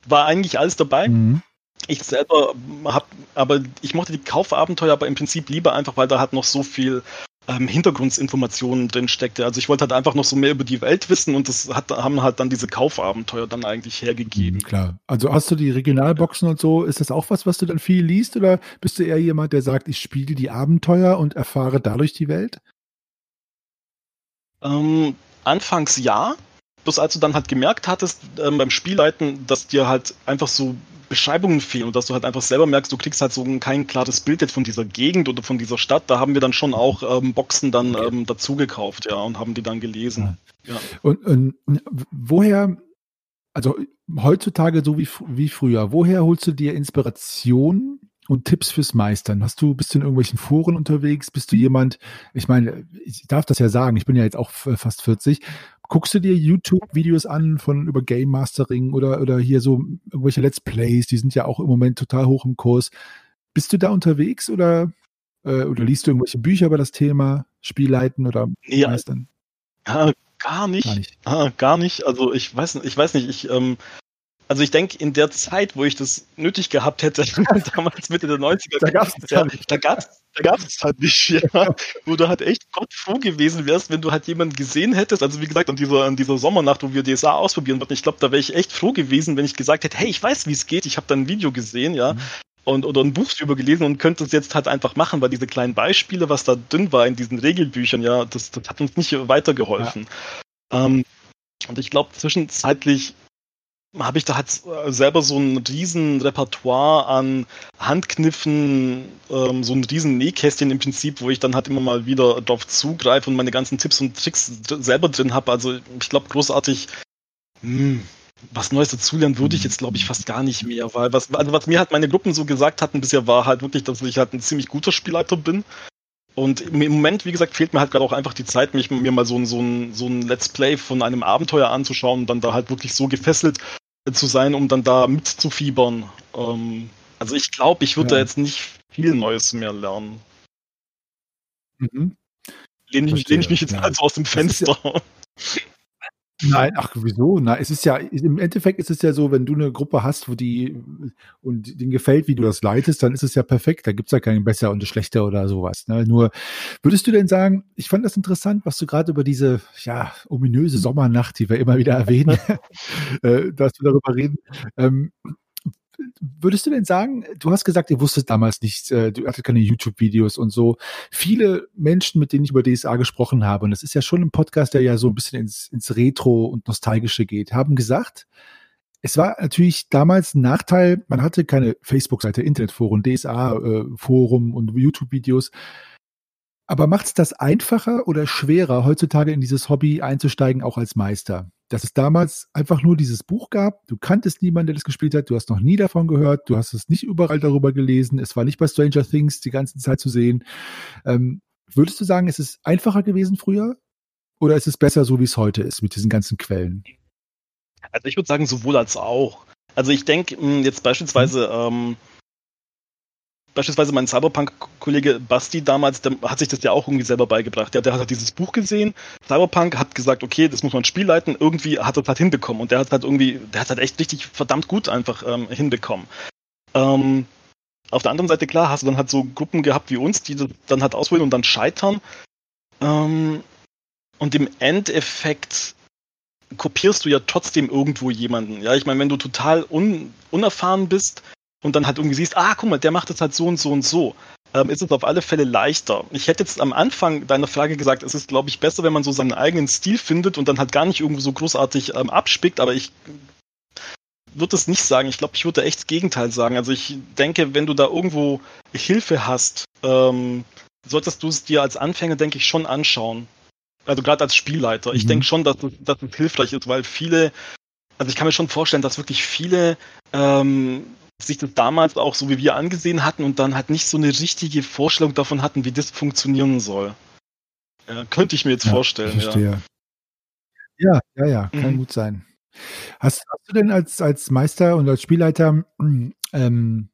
war eigentlich alles dabei. Mhm. Ich selber habe, aber ich mochte die Kaufabenteuer aber im Prinzip lieber einfach, weil da hat noch so viel ähm, Hintergrundinformationen drin steckte. Also ich wollte halt einfach noch so mehr über die Welt wissen und das hat, haben halt dann diese Kaufabenteuer dann eigentlich hergegeben. Mhm, klar. Also hast du die Regionalboxen und so, ist das auch was, was du dann viel liest oder bist du eher jemand, der sagt, ich spiele die Abenteuer und erfahre dadurch die Welt? Ähm, anfangs ja, Bloß als du dann halt gemerkt hattest ähm, beim Spielleiten, dass dir halt einfach so Beschreibungen fehlen und dass du halt einfach selber merkst, du kriegst halt so kein klares Bild jetzt von dieser Gegend oder von dieser Stadt, da haben wir dann schon auch ähm, Boxen dann okay. ähm, dazu gekauft, ja, und haben die dann gelesen. Ja. Und, und woher, also heutzutage so wie, wie früher, woher holst du dir Inspiration und Tipps fürs Meistern? Hast du, bist du in irgendwelchen Foren unterwegs? Bist du jemand, ich meine, ich darf das ja sagen, ich bin ja jetzt auch fast 40. Guckst du dir YouTube-Videos an von über Game Mastering oder, oder hier so irgendwelche Let's Plays, die sind ja auch im Moment total hoch im Kurs. Bist du da unterwegs oder, äh, oder liest du irgendwelche Bücher über das Thema Spielleiten oder ja, Meistern? Ja, gar nicht. Gar nicht. Ah, gar nicht. Also ich weiß, ich weiß nicht, ich ähm, also ich denke, in der Zeit, wo ich das nötig gehabt hätte, damals Mitte der 90er, da gab es ja, da gab's, da gab's halt nicht, ja, wo du halt echt Gott froh gewesen wärst, wenn du halt jemanden gesehen hättest. Also wie gesagt, an dieser, an dieser Sommernacht, wo wir DSA ausprobieren wollten, ich glaube, da wäre ich echt froh gewesen, wenn ich gesagt hätte, hey, ich weiß, wie es geht, ich habe da ein Video gesehen, ja. Mhm. Und, oder ein Buch drüber gelesen und könnte es jetzt halt einfach machen, weil diese kleinen Beispiele, was da drin war in diesen Regelbüchern, ja, das, das hat uns nicht weitergeholfen. Ja. Ähm, und ich glaube, zwischenzeitlich habe ich da halt selber so ein riesen Repertoire an Handkniffen, ähm, so ein riesen Nähkästchen im Prinzip, wo ich dann halt immer mal wieder drauf zugreife und meine ganzen Tipps und Tricks selber drin habe. Also ich glaube großartig, hm, was Neues dazulernen würde ich jetzt glaube ich fast gar nicht mehr, weil was, also was mir halt meine Gruppen so gesagt hatten bisher war halt wirklich, dass ich halt ein ziemlich guter Spielleiter bin. Und im Moment, wie gesagt, fehlt mir halt gerade auch einfach die Zeit, mich mir mal so ein, so, ein, so ein Let's Play von einem Abenteuer anzuschauen und dann da halt wirklich so gefesselt zu sein, um dann da mitzufiebern. Ähm, also ich glaube, ich würde ja. da jetzt nicht viel Neues mehr lernen. Mhm. Lehne ich, lehn ich mich jetzt ja. also aus dem Fenster. Nein, ach wieso? Na, es ist ja im Endeffekt ist es ja so, wenn du eine Gruppe hast, wo die und denen gefällt, wie du das leitest, dann ist es ja perfekt. Da gibt's ja keinen besser und schlechter oder sowas. Ne? Nur würdest du denn sagen, ich fand das interessant, was du gerade über diese ja ominöse Sommernacht, die wir immer wieder erwähnen, äh, dass wir darüber reden. Ähm, würdest du denn sagen, du hast gesagt, ihr wusstet damals nichts, äh, du hattet keine YouTube-Videos und so. Viele Menschen, mit denen ich über DSA gesprochen habe, und das ist ja schon ein Podcast, der ja so ein bisschen ins, ins Retro und Nostalgische geht, haben gesagt, es war natürlich damals ein Nachteil, man hatte keine Facebook-Seite, Internetforen, DSA-Forum äh, und YouTube-Videos. Aber macht es das einfacher oder schwerer, heutzutage in dieses Hobby einzusteigen, auch als Meister? Dass es damals einfach nur dieses Buch gab. Du kanntest niemanden, der das gespielt hat. Du hast noch nie davon gehört. Du hast es nicht überall darüber gelesen. Es war nicht bei Stranger Things die ganze Zeit zu sehen. Ähm, würdest du sagen, es ist einfacher gewesen früher? Oder ist es besser, so wie es heute ist, mit diesen ganzen Quellen? Also ich würde sagen, sowohl als auch. Also ich denke hm, jetzt beispielsweise, ähm, beispielsweise mein Cyberpunk-Kollege Basti damals, der hat sich das ja auch irgendwie selber beigebracht. Der, der hat dieses Buch gesehen, Cyberpunk, hat gesagt, okay, das muss man spielleiten, irgendwie hat er das halt hinbekommen. Und der hat halt irgendwie, der hat halt echt richtig verdammt gut einfach ähm, hinbekommen. Ähm, auf der anderen Seite, klar, hast du dann halt so Gruppen gehabt wie uns, die dann halt auswählen und dann scheitern. Ähm, und im Endeffekt kopierst du ja trotzdem irgendwo jemanden. Ja, ich meine, wenn du total un unerfahren bist, und dann halt irgendwie siehst, ah, guck mal, der macht es halt so und so und so, ähm, ist es auf alle Fälle leichter. Ich hätte jetzt am Anfang deiner Frage gesagt, es ist, glaube ich, besser, wenn man so seinen eigenen Stil findet und dann halt gar nicht irgendwo so großartig ähm, abspickt, aber ich würde es nicht sagen. Ich glaube, ich würde echt das Gegenteil sagen. Also ich denke, wenn du da irgendwo Hilfe hast, ähm, solltest du es dir als Anfänger, denke ich, schon anschauen. Also gerade als Spielleiter. Mhm. Ich denke schon, dass es, dass es hilfreich ist, weil viele, also ich kann mir schon vorstellen, dass wirklich viele ähm, sich das damals auch so wie wir angesehen hatten und dann halt nicht so eine richtige Vorstellung davon hatten, wie das funktionieren soll. Ja, könnte ich mir jetzt ja, vorstellen. Ja. ja, ja, ja, kann mhm. gut sein. Hast, hast, du denn als, als Meister und als Spielleiter, ähm,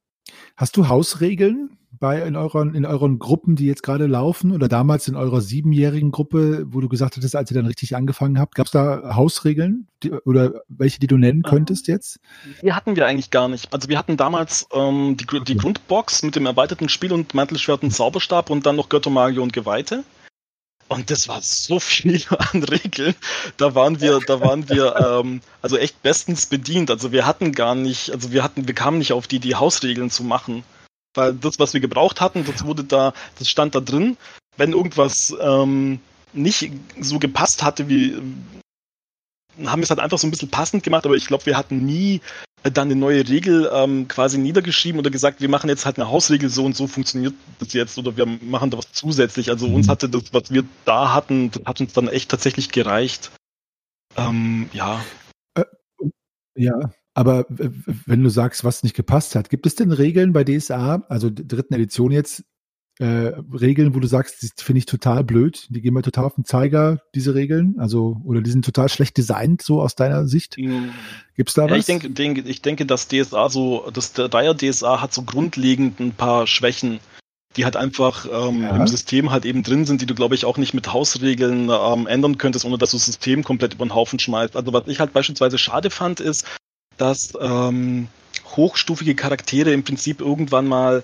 hast du Hausregeln bei in euren, in euren Gruppen, die jetzt gerade laufen oder damals in eurer siebenjährigen Gruppe, wo du gesagt hattest, als ihr dann richtig angefangen habt, gab es da Hausregeln die, oder welche, die du nennen ähm, könntest jetzt? Die hatten wir eigentlich gar nicht. Also wir hatten damals ähm, die, die Grundbox mit dem erweiterten Spiel und Mantelschwert und Zauberstab und dann noch Götter, Magie und Geweihte. Und das war so viel an Regeln. Da waren wir, da waren wir ähm, also echt bestens bedient. Also wir hatten gar nicht, also wir hatten, wir kamen nicht auf die, die Hausregeln zu machen. Weil das, was wir gebraucht hatten, das wurde da, das stand da drin. Wenn irgendwas ähm, nicht so gepasst hatte, wie haben wir es halt einfach so ein bisschen passend gemacht, aber ich glaube, wir hatten nie dann eine neue Regel ähm, quasi niedergeschrieben oder gesagt, wir machen jetzt halt eine Hausregel, so und so funktioniert das jetzt oder wir machen da was zusätzlich. Also uns mhm. hatte das, was wir da hatten, hat uns dann echt tatsächlich gereicht. Ähm, ja. Äh, ja, aber wenn du sagst, was nicht gepasst hat, gibt es denn Regeln bei DSA, also der dritten Edition jetzt, äh, Regeln, wo du sagst, die finde ich total blöd, die gehen mir total auf den Zeiger, diese Regeln, also oder die sind total schlecht designt, so aus deiner Sicht? Mhm. Gibt es da ja, was? Ich denke, denke, ich denke, dass DSA so, das Dreier DSA hat so grundlegend ein paar Schwächen, die halt einfach ähm, ja. im System halt eben drin sind, die du, glaube ich, auch nicht mit Hausregeln ähm, ändern könntest, ohne dass du das System komplett über den Haufen schmeißt. Also was ich halt beispielsweise schade fand, ist, dass ähm, hochstufige Charaktere im Prinzip irgendwann mal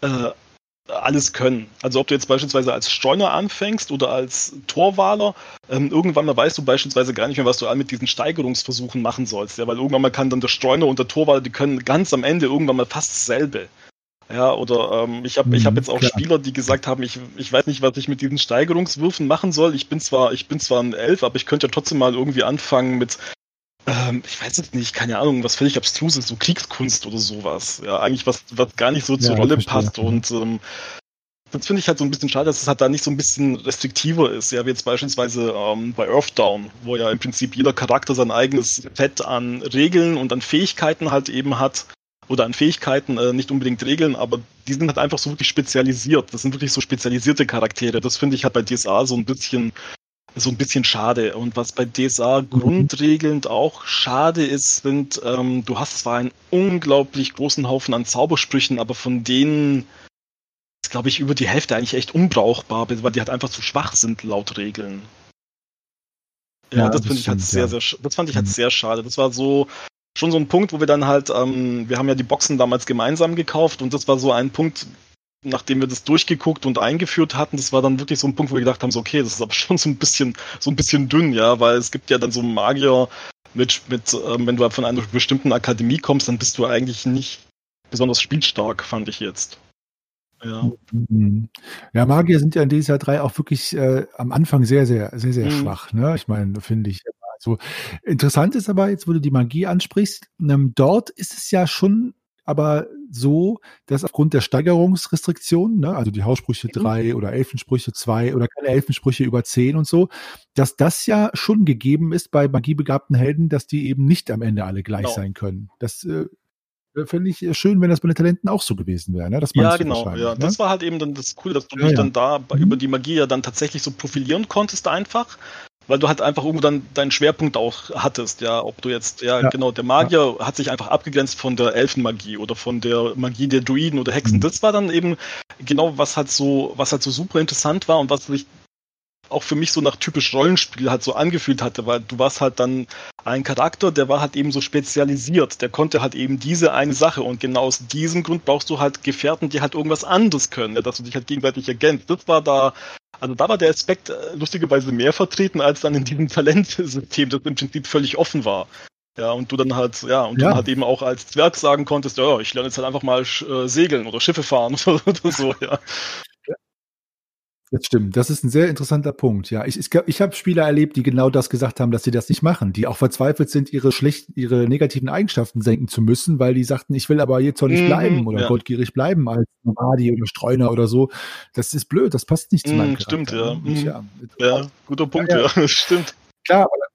äh, alles können. Also ob du jetzt beispielsweise als Streuner anfängst oder als Torwaler, ähm, irgendwann mal weißt du beispielsweise gar nicht mehr, was du mit diesen Steigerungsversuchen machen sollst. Ja, weil irgendwann mal kann dann der Streuner und der Torwaler, die können ganz am Ende irgendwann mal fast dasselbe. Ja, oder ähm, ich habe mhm, ich hab jetzt auch klar. Spieler, die gesagt haben, ich, ich weiß nicht, was ich mit diesen Steigerungswürfen machen soll. Ich bin zwar, ich bin zwar ein Elf, aber ich könnte ja trotzdem mal irgendwie anfangen mit ähm, ich weiß jetzt nicht, keine Ahnung, was völlig abstruses, so Kriegskunst oder sowas. Ja, eigentlich was, was gar nicht so zur ja, Rolle passt und ähm, das finde ich halt so ein bisschen schade, dass es halt da nicht so ein bisschen restriktiver ist. Ja, wie jetzt beispielsweise ähm, bei Earthdown, wo ja im Prinzip jeder Charakter sein eigenes Fett an Regeln und an Fähigkeiten halt eben hat. Oder an Fähigkeiten, äh, nicht unbedingt Regeln, aber die sind halt einfach so wirklich spezialisiert. Das sind wirklich so spezialisierte Charaktere. Das finde ich halt bei DSA so ein bisschen so ein bisschen schade. Und was bei DSA grundregelnd auch schade ist, sind, ähm, du hast zwar einen unglaublich großen Haufen an Zaubersprüchen, aber von denen ist, glaube ich, über die Hälfte eigentlich echt unbrauchbar, weil die halt einfach zu schwach sind laut Regeln. Ja, ja das, das finde ich halt sehr, sehr, das fand ich halt mhm. sehr schade. Das war so schon so ein Punkt, wo wir dann halt, ähm, wir haben ja die Boxen damals gemeinsam gekauft und das war so ein Punkt, nachdem wir das durchgeguckt und eingeführt hatten, das war dann wirklich so ein Punkt, wo wir gedacht haben, so, okay, das ist aber schon so ein bisschen, so ein bisschen dünn, ja, weil es gibt ja dann so Magier mit, mit ähm, wenn du von einer bestimmten Akademie kommst, dann bist du eigentlich nicht besonders spielstark, fand ich jetzt. Ja. Mhm. ja, Magier sind ja in DSA 3 auch wirklich äh, am Anfang sehr, sehr, sehr, sehr mhm. schwach. Ne? Ich meine, finde ich. Also, interessant ist aber, jetzt wo du die Magie ansprichst, ähm, dort ist es ja schon aber so, dass aufgrund der Steigerungsrestriktionen, ne, also die Haussprüche mhm. drei oder Elfensprüche zwei oder keine Elfensprüche über zehn und so, dass das ja schon gegeben ist bei magiebegabten Helden, dass die eben nicht am Ende alle gleich genau. sein können. Das äh, Finde ich schön, wenn das bei den Talenten auch so gewesen wäre. Ne? Das ja, genau. Ja. Ne? Das war halt eben dann das Coole, dass du ja, dich ja. dann da mhm. über die Magie ja dann tatsächlich so profilieren konntest einfach weil du halt einfach irgendwo dann deinen Schwerpunkt auch hattest, ja, ob du jetzt, ja, ja. genau, der Magier ja. hat sich einfach abgegrenzt von der Elfenmagie oder von der Magie der Druiden oder Hexen. Mhm. Das war dann eben genau, was halt so, was halt so super interessant war und was sich auch für mich so nach typisch Rollenspiel halt so angefühlt hatte, weil du warst halt dann ein Charakter, der war halt eben so spezialisiert, der konnte halt eben diese eine Sache und genau aus diesem Grund brauchst du halt Gefährten, die halt irgendwas anderes können, ja, dass du dich halt gegenseitig ergänzt. Das war da also da war der Aspekt äh, lustigerweise mehr vertreten als dann in diesem Talentsystem, das im Prinzip völlig offen war. Ja, und du dann halt, ja, und ja. du halt eben auch als Zwerg sagen konntest, ja, ich lerne jetzt halt einfach mal äh, segeln oder Schiffe fahren oder so, ja. Das stimmt. Das ist ein sehr interessanter Punkt. Ja, ich, ich, ich habe Spieler erlebt, die genau das gesagt haben, dass sie das nicht machen, die auch verzweifelt sind, ihre schlechten, ihre negativen Eigenschaften senken zu müssen, weil die sagten, ich will aber jetzt doch nicht mhm, bleiben oder ja. goldgierig bleiben als Nomadi oder Streuner oder so. Das ist blöd. Das passt nicht zu meinem mhm, Stimmt, ja. Und, mhm. ja. ja. guter Punkt. Ja, ja. stimmt. Klar, aber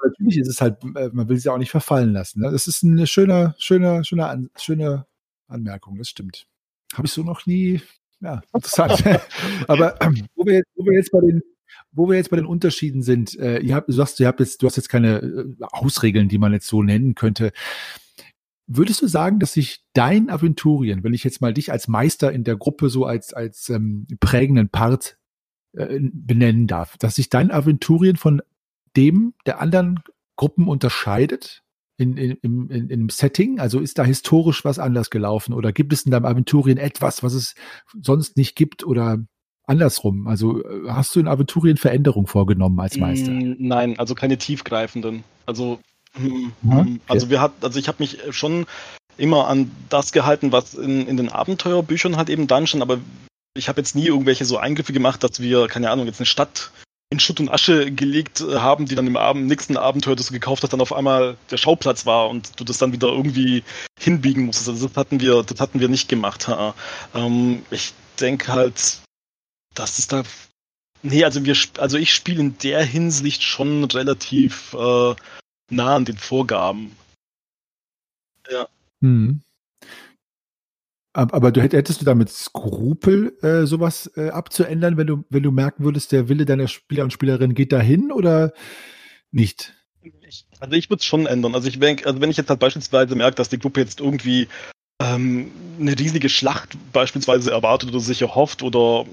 aber natürlich ist es halt, äh, man will sie auch nicht verfallen lassen. Ne? Das ist eine schöne, schöne, schöne, schöne Anmerkung, das stimmt. Habe ich so noch nie ja, interessant. Aber ähm, wo, wir jetzt, wo wir jetzt bei den wo wir jetzt bei den Unterschieden sind, äh, ihr habt, du sagst, ihr habt jetzt, du hast jetzt keine äh, Hausregeln, die man jetzt so nennen könnte. Würdest du sagen, dass sich dein Aventurien, wenn ich jetzt mal dich als Meister in der Gruppe so als, als ähm, prägenden Part äh, benennen darf, dass sich dein Aventurien von dem der anderen Gruppen unterscheidet? In, in, in, in, im Setting? Also ist da historisch was anders gelaufen oder gibt es in deinem Aventurien etwas, was es sonst nicht gibt oder andersrum? Also äh, hast du in Aventurien Veränderungen vorgenommen als Meister? Mm, nein, also keine tiefgreifenden. Also, hm, hm, okay. also wir hat, also ich habe mich schon immer an das gehalten, was in, in den Abenteuerbüchern halt eben dann schon, aber ich habe jetzt nie irgendwelche so Eingriffe gemacht, dass wir, keine Ahnung, jetzt eine Stadt in Schutt und Asche gelegt äh, haben, die dann im Abend, nächsten Abenteuer, das du gekauft hast, dann auf einmal der Schauplatz war und du das dann wieder irgendwie hinbiegen musstest. Also das hatten wir, das hatten wir nicht gemacht. Ähm, ich denke halt, dass es da. Nee, also wir also ich spiele in der Hinsicht schon relativ äh, nah an den Vorgaben. Ja. Hm. Aber du hättest du damit Skrupel, äh, sowas äh, abzuändern, wenn du, wenn du merken würdest, der Wille deiner Spieler und Spielerinnen geht dahin oder nicht? Ich, also ich würde es schon ändern. Also ich denke, also wenn ich jetzt halt beispielsweise merke, dass die Gruppe jetzt irgendwie ähm, eine riesige Schlacht beispielsweise erwartet oder sich erhofft oder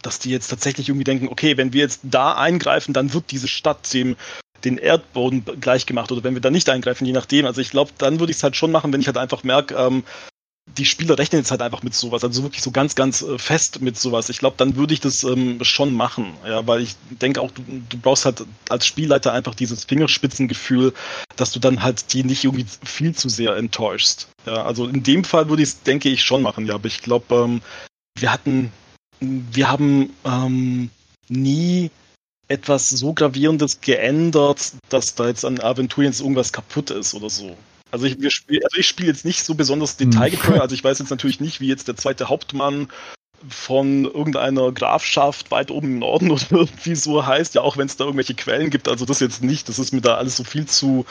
dass die jetzt tatsächlich irgendwie denken, okay, wenn wir jetzt da eingreifen, dann wird diese Stadt dem den Erdboden gleich gemacht oder wenn wir da nicht eingreifen, je nachdem. Also ich glaube, dann würde ich es halt schon machen, wenn ich halt einfach merke, ähm, die Spieler rechnen jetzt halt einfach mit sowas, also wirklich so ganz, ganz äh, fest mit sowas. Ich glaube, dann würde ich das ähm, schon machen, ja, weil ich denke auch, du, du brauchst halt als Spielleiter einfach dieses Fingerspitzengefühl, dass du dann halt die nicht irgendwie viel zu sehr enttäuschst. Ja, also in dem Fall würde ich es, denke ich, schon machen, ja, aber ich glaube, ähm, wir hatten, wir haben ähm, nie etwas so gravierendes geändert, dass da jetzt an Aventurien irgendwas kaputt ist oder so. Also ich, spiel, also ich spiele jetzt nicht so besonders hm. detailgetreu. Also ich weiß jetzt natürlich nicht, wie jetzt der zweite Hauptmann von irgendeiner Grafschaft weit oben im Norden oder irgendwie so heißt, ja auch wenn es da irgendwelche Quellen gibt, also das jetzt nicht, das ist mir da alles so viel zu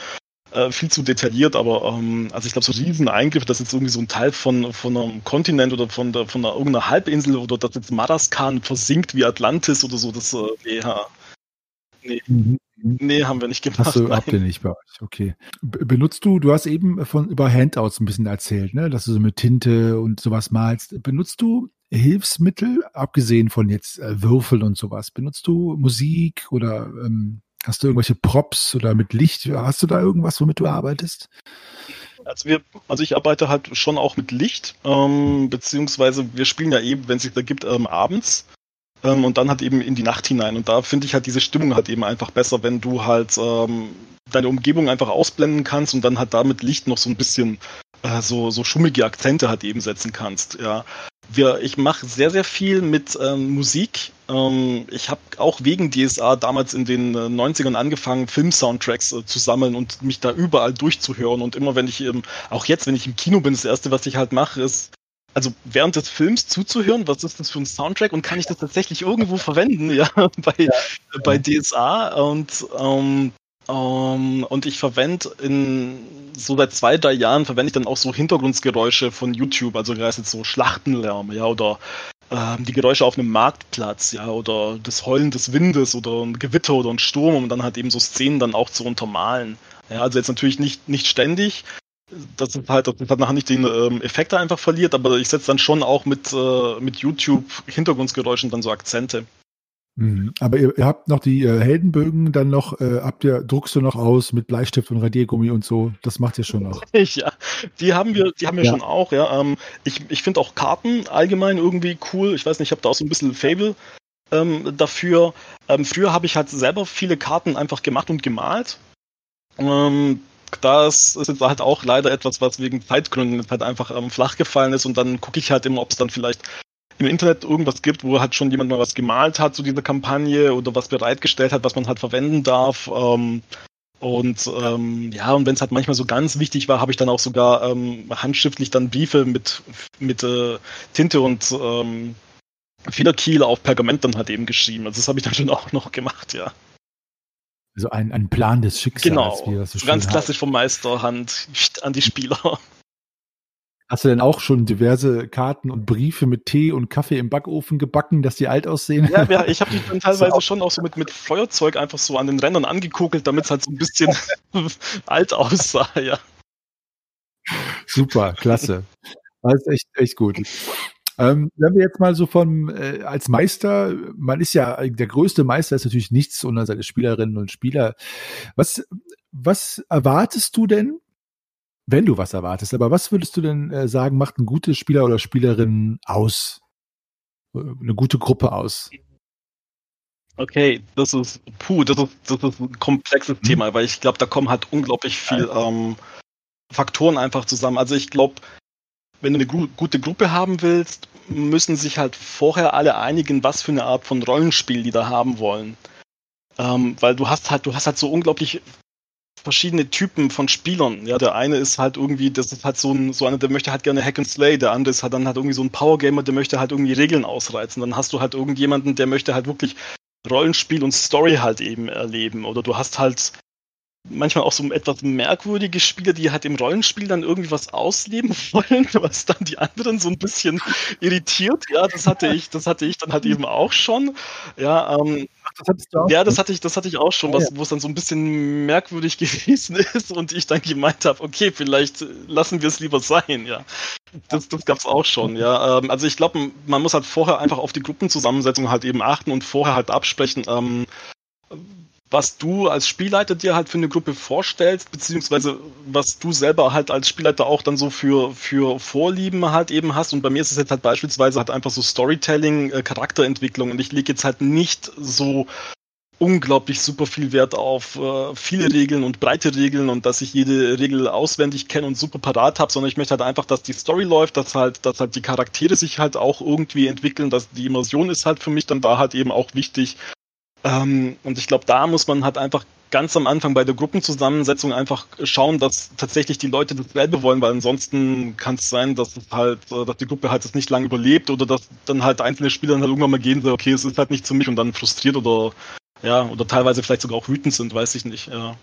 äh, viel zu detailliert, aber ähm, also ich glaube so riesen Eingriffe, dass jetzt irgendwie so ein Teil von, von einem Kontinent oder von der von einer, irgendeiner Halbinsel oder dass jetzt Madaskan versinkt wie Atlantis oder so, das äh, ja. Nee. Mhm. Nee, haben wir nicht gemacht. Hast du, habt ihr nicht bei euch, okay. Benutzt du, du hast eben von über Handouts ein bisschen erzählt, ne? dass du so mit Tinte und sowas malst. Benutzt du Hilfsmittel, abgesehen von jetzt äh, Würfeln und sowas? Benutzt du Musik oder ähm, hast du irgendwelche Props oder mit Licht? Hast du da irgendwas, womit du arbeitest? Also, wir, also ich arbeite halt schon auch mit Licht, ähm, beziehungsweise wir spielen ja eben, wenn es sich da gibt, ähm, abends ähm, und dann halt eben in die Nacht hinein. Und da finde ich halt diese Stimmung halt eben einfach besser, wenn du halt ähm, deine Umgebung einfach ausblenden kannst und dann halt damit Licht noch so ein bisschen äh, so, so schummige Akzente halt eben setzen kannst. Ja. Wir, ich mache sehr, sehr viel mit ähm, Musik. Ähm, ich habe auch wegen DSA damals in den äh, 90ern angefangen, Film-Soundtracks äh, zu sammeln und mich da überall durchzuhören. Und immer wenn ich, ähm, auch jetzt, wenn ich im Kino bin, das Erste, was ich halt mache, ist also während des Films zuzuhören, was ist das für ein Soundtrack und kann ich das tatsächlich irgendwo verwenden, ja, bei, ja. bei DSA und ähm, ähm, und ich verwende in so seit zwei, drei Jahren verwende ich dann auch so Hintergrundgeräusche von YouTube, also das jetzt so Schlachtenlärm, ja, oder ähm, die Geräusche auf einem Marktplatz, ja, oder das Heulen des Windes oder ein Gewitter oder ein Sturm, um dann halt eben so Szenen dann auch zu untermalen. Ja, also jetzt natürlich nicht, nicht ständig, dass es halt, dass es halt nachher nicht den ähm, Effekt einfach verliert, aber ich setze dann schon auch mit, äh, mit YouTube-Hintergrundgeräuschen dann so Akzente. Mhm. Aber ihr, ihr, habt noch die äh, Heldenbögen, dann noch, äh, habt ihr, druckst du noch aus mit Bleistift und Radiergummi und so, das macht ihr schon noch. ja, die haben wir, die haben wir ja. schon auch, ja. Ähm, ich ich finde auch Karten allgemein irgendwie cool. Ich weiß nicht, ich habe da auch so ein bisschen Fable ähm, dafür. Ähm, früher habe ich halt selber viele Karten einfach gemacht und gemalt. Ähm, das ist halt auch leider etwas, was wegen Zeitgründen halt einfach ähm, flach gefallen ist und dann gucke ich halt immer, ob es dann vielleicht im Internet irgendwas gibt, wo halt schon jemand mal was gemalt hat zu dieser Kampagne oder was bereitgestellt hat, was man halt verwenden darf. Ähm, und ähm, ja, und wenn es halt manchmal so ganz wichtig war, habe ich dann auch sogar ähm, handschriftlich dann Briefe mit, mit äh, Tinte und ähm, Federkiel auf Pergament dann halt eben geschrieben. Also das habe ich dann schon auch noch gemacht, ja. Also ein, ein Plan des Schicksals. Genau, wie das so ganz klassisch vom Meisterhand an die Spieler. Hast du denn auch schon diverse Karten und Briefe mit Tee und Kaffee im Backofen gebacken, dass die alt aussehen? Ja, ja ich habe die dann teilweise so schon auch so mit, mit Feuerzeug einfach so an den Rändern angekokelt, damit es halt so ein bisschen alt aussah, ja. Super, klasse. Das ist echt, echt gut. Ähm, wenn wir jetzt mal so von äh, als Meister, man ist ja der größte Meister ist natürlich nichts unter seine Spielerinnen und Spieler. Was was erwartest du denn wenn du was erwartest. Aber was würdest du denn äh, sagen, macht ein guter Spieler oder Spielerin aus? Äh, eine gute Gruppe aus? Okay, das ist, puh, das ist, das ist ein komplexes hm. Thema, weil ich glaube, da kommen halt unglaublich viel ähm, Faktoren einfach zusammen. Also ich glaube, wenn du eine gu gute Gruppe haben willst, müssen sich halt vorher alle einigen, was für eine Art von Rollenspiel die da haben wollen. Ähm, weil du hast halt, du hast halt so unglaublich verschiedene Typen von Spielern. Ja, der eine ist halt irgendwie, das ist halt so ein, so einer, der möchte halt gerne Hack and Slay, der andere ist halt dann halt irgendwie so ein Power Gamer, der möchte halt irgendwie Regeln ausreizen. Dann hast du halt irgendjemanden, der möchte halt wirklich Rollenspiel und Story halt eben erleben. Oder du hast halt manchmal auch so etwas merkwürdige Spieler, die halt im Rollenspiel dann irgendwie was ausleben wollen, was dann die anderen so ein bisschen irritiert. Ja, das hatte ich, das hatte ich dann halt eben auch schon. Ja, ähm, das ja, das hatte ich, das hatte ich auch schon, was, wo es dann so ein bisschen merkwürdig gewesen ist und ich dann gemeint habe, okay, vielleicht lassen wir es lieber sein, ja. Das, das gab es auch schon, ja. Ähm, also ich glaube, man muss halt vorher einfach auf die Gruppenzusammensetzung halt eben achten und vorher halt absprechen, ähm, was du als Spielleiter dir halt für eine Gruppe vorstellst, beziehungsweise was du selber halt als Spielleiter auch dann so für, für Vorlieben halt eben hast. Und bei mir ist es jetzt halt beispielsweise halt einfach so Storytelling, äh, Charakterentwicklung. Und ich lege jetzt halt nicht so unglaublich super viel Wert auf äh, viele Regeln und breite Regeln und dass ich jede Regel auswendig kenne und super parat habe, sondern ich möchte halt einfach, dass die Story läuft, dass halt, dass halt die Charaktere sich halt auch irgendwie entwickeln, dass die Immersion ist halt für mich dann da halt eben auch wichtig ähm, und ich glaube, da muss man halt einfach ganz am Anfang bei der Gruppenzusammensetzung einfach schauen, dass tatsächlich die Leute dasselbe wollen, weil ansonsten kann es sein, dass es halt, äh, dass die Gruppe halt das nicht lange überlebt oder dass dann halt einzelne Spieler dann halt irgendwann mal gehen, so, okay, es ist halt nicht für mich und dann frustriert oder ja, oder teilweise vielleicht sogar auch wütend sind, weiß ich nicht, ja.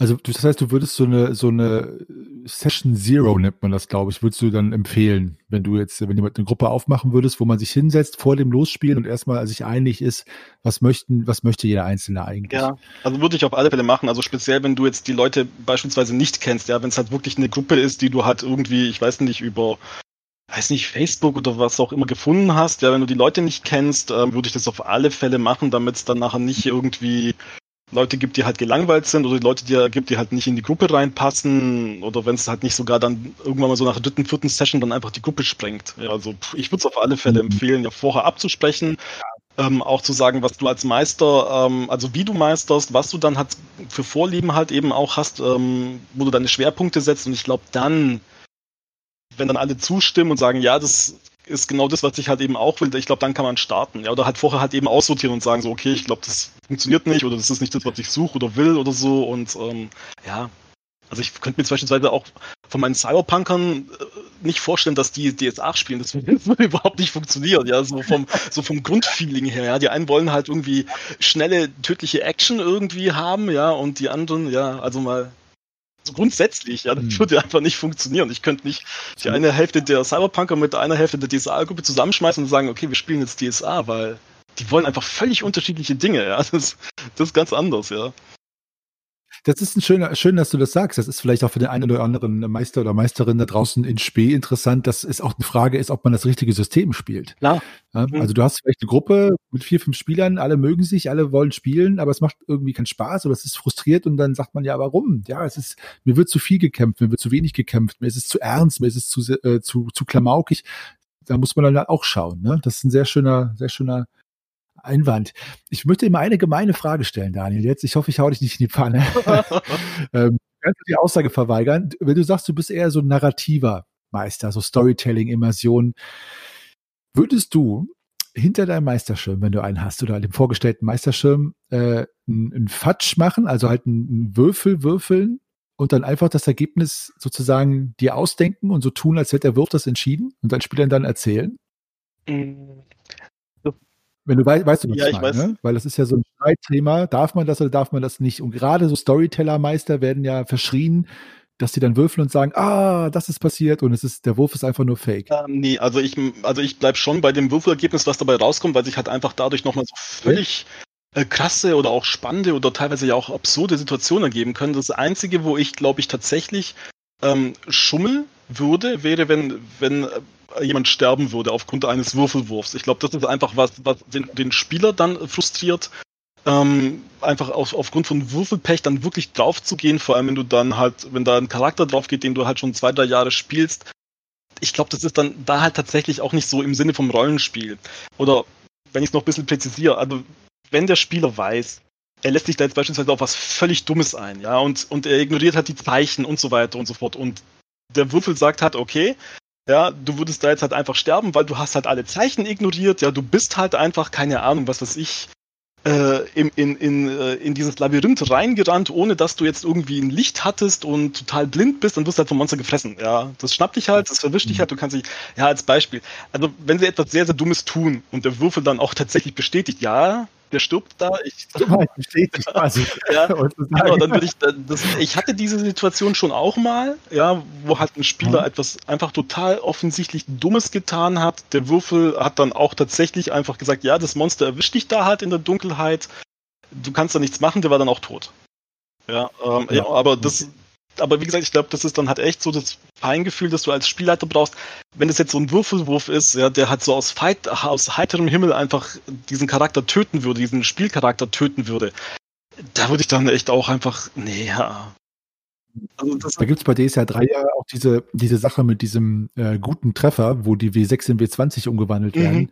Also das heißt, du würdest so eine so eine Session Zero nennt man das, glaube ich, würdest du dann empfehlen, wenn du jetzt, wenn jemand eine Gruppe aufmachen würdest, wo man sich hinsetzt vor dem Losspielen und erstmal sich einig ist, was möchten, was möchte jeder Einzelne eigentlich? Ja, also würde ich auf alle Fälle machen. Also speziell, wenn du jetzt die Leute beispielsweise nicht kennst, ja, wenn es halt wirklich eine Gruppe ist, die du halt irgendwie, ich weiß nicht, über weiß nicht, Facebook oder was auch immer gefunden hast, ja, wenn du die Leute nicht kennst, äh, würde ich das auf alle Fälle machen, damit es dann nachher nicht irgendwie Leute gibt, die halt gelangweilt sind oder die Leute, die gibt, die halt nicht in die Gruppe reinpassen oder wenn es halt nicht sogar dann irgendwann mal so nach der dritten, vierten Session dann einfach die Gruppe sprengt. Ja, also ich würde es auf alle Fälle mhm. empfehlen, ja vorher abzusprechen, ähm, auch zu sagen, was du als Meister, ähm, also wie du meisterst, was du dann halt für Vorlieben halt eben auch hast, ähm, wo du deine Schwerpunkte setzt und ich glaube dann, wenn dann alle zustimmen und sagen, ja, das ist genau das, was ich halt eben auch will. Ich glaube, dann kann man starten. Ja, oder halt vorher halt eben aussortieren und sagen so, okay, ich glaube, das funktioniert nicht oder das ist nicht das, was ich suche oder will oder so. Und ähm, ja, also ich könnte mir beispielsweise auch von meinen Cyberpunkern äh, nicht vorstellen, dass die DSA spielen. Das würde überhaupt nicht funktionieren. Ja, so vom, so vom Grundfeeling her. Ja, die einen wollen halt irgendwie schnelle, tödliche Action irgendwie haben, ja, und die anderen, ja, also mal so grundsätzlich, ja, das hm. würde einfach nicht funktionieren. Ich könnte nicht die eine Hälfte der Cyberpunker mit einer Hälfte der DSA-Gruppe zusammenschmeißen und sagen, okay, wir spielen jetzt DSA, weil die wollen einfach völlig unterschiedliche Dinge, ja. Das, das ist ganz anders, ja. Das ist ein schöner, schön, dass du das sagst. Das ist vielleicht auch für den einen oder anderen Meister oder Meisterin da draußen in Spee interessant, dass es auch eine Frage ist, ob man das richtige System spielt. Klar. Ja, mhm. also du hast vielleicht eine Gruppe mit vier, fünf Spielern, alle mögen sich, alle wollen spielen, aber es macht irgendwie keinen Spaß oder es ist frustriert und dann sagt man ja, warum? Ja, es ist, mir wird zu viel gekämpft, mir wird zu wenig gekämpft, mir ist es zu ernst, mir ist es zu, äh, zu, zu klamaukig. Da muss man dann auch schauen. Ne? Das ist ein sehr schöner, sehr schöner Einwand. Ich möchte immer eine gemeine Frage stellen, Daniel. Jetzt, ich hoffe, ich hau dich nicht in die Pfanne. ähm, kannst du die Aussage verweigern? Wenn du sagst, du bist eher so ein Narrativer, Meister, so Storytelling, Immersion. Würdest du hinter deinem Meisterschirm, wenn du einen hast, oder dem vorgestellten Meisterschirm, äh, einen Fatsch machen, also halt einen Würfel würfeln und dann einfach das Ergebnis sozusagen dir ausdenken und so tun, als hätte der Wurf das entschieden und deinen Spielern dann erzählen? Wenn du weißt, weißt du, was ja, ich meine, ne? Weil das ist ja so ein Streitthema. Darf man das oder darf man das nicht? Und gerade so Storyteller-Meister werden ja verschrien, dass die dann würfeln und sagen, ah, das ist passiert und es ist, der Wurf ist einfach nur fake. Ähm, nee, also ich, also ich bleib schon bei dem Würfelergebnis, was dabei rauskommt, weil sich halt einfach dadurch nochmal so völlig äh, krasse oder auch spannende oder teilweise ja auch absurde Situationen ergeben können. Das Einzige, wo ich, glaube ich, tatsächlich ähm, schummel würde, wäre, wenn, wenn äh, jemand sterben würde aufgrund eines Würfelwurfs. Ich glaube, das ist einfach was, was den, den Spieler dann frustriert, ähm, einfach auf, aufgrund von Würfelpech dann wirklich drauf zu gehen, vor allem wenn du dann halt, wenn da ein Charakter drauf geht, den du halt schon zwei, drei Jahre spielst. Ich glaube, das ist dann da halt tatsächlich auch nicht so im Sinne vom Rollenspiel. Oder wenn ich es noch ein bisschen präzisiere, also wenn der Spieler weiß, er lässt sich da jetzt beispielsweise auf was völlig Dummes ein, ja, und, und er ignoriert halt die Zeichen und so weiter und so fort. Und der Würfel sagt halt, okay, ja, du würdest da jetzt halt einfach sterben, weil du hast halt alle Zeichen ignoriert, ja, du bist halt einfach, keine Ahnung, was weiß ich, äh, in, in, in, äh, in dieses Labyrinth reingerannt, ohne dass du jetzt irgendwie ein Licht hattest und total blind bist, dann wirst du halt vom Monster gefressen. Ja, das schnappt dich halt, das verwischt dich mhm. halt, du kannst dich, ja, als Beispiel. Also, wenn sie etwas sehr, sehr Dummes tun und der Würfel dann auch tatsächlich bestätigt, ja, der stirbt da. Ich, bestätigt quasi. ja, genau, dann würde ich, das, ich hatte diese Situation schon auch mal, ja, wo halt ein Spieler mhm. etwas einfach total offensichtlich Dummes getan hat. Der Würfel hat dann auch tatsächlich einfach gesagt, ja, das Monster erwischt dich da halt in der Dunkelheit. Du kannst da nichts machen, der war dann auch tot. Ja, ähm, ja. ja aber das, aber wie gesagt, ich glaube, das ist dann halt echt so das Feingefühl, das du als Spielleiter brauchst. Wenn es jetzt so ein Würfelwurf ist, ja, der halt so aus, Fight, aus heiterem Himmel einfach diesen Charakter töten würde, diesen Spielcharakter töten würde, da würde ich dann echt auch einfach, nee, ja. Also da gibt es bei DSR 3 ja auch diese, diese Sache mit diesem äh, guten Treffer, wo die W6 in W20 umgewandelt mhm.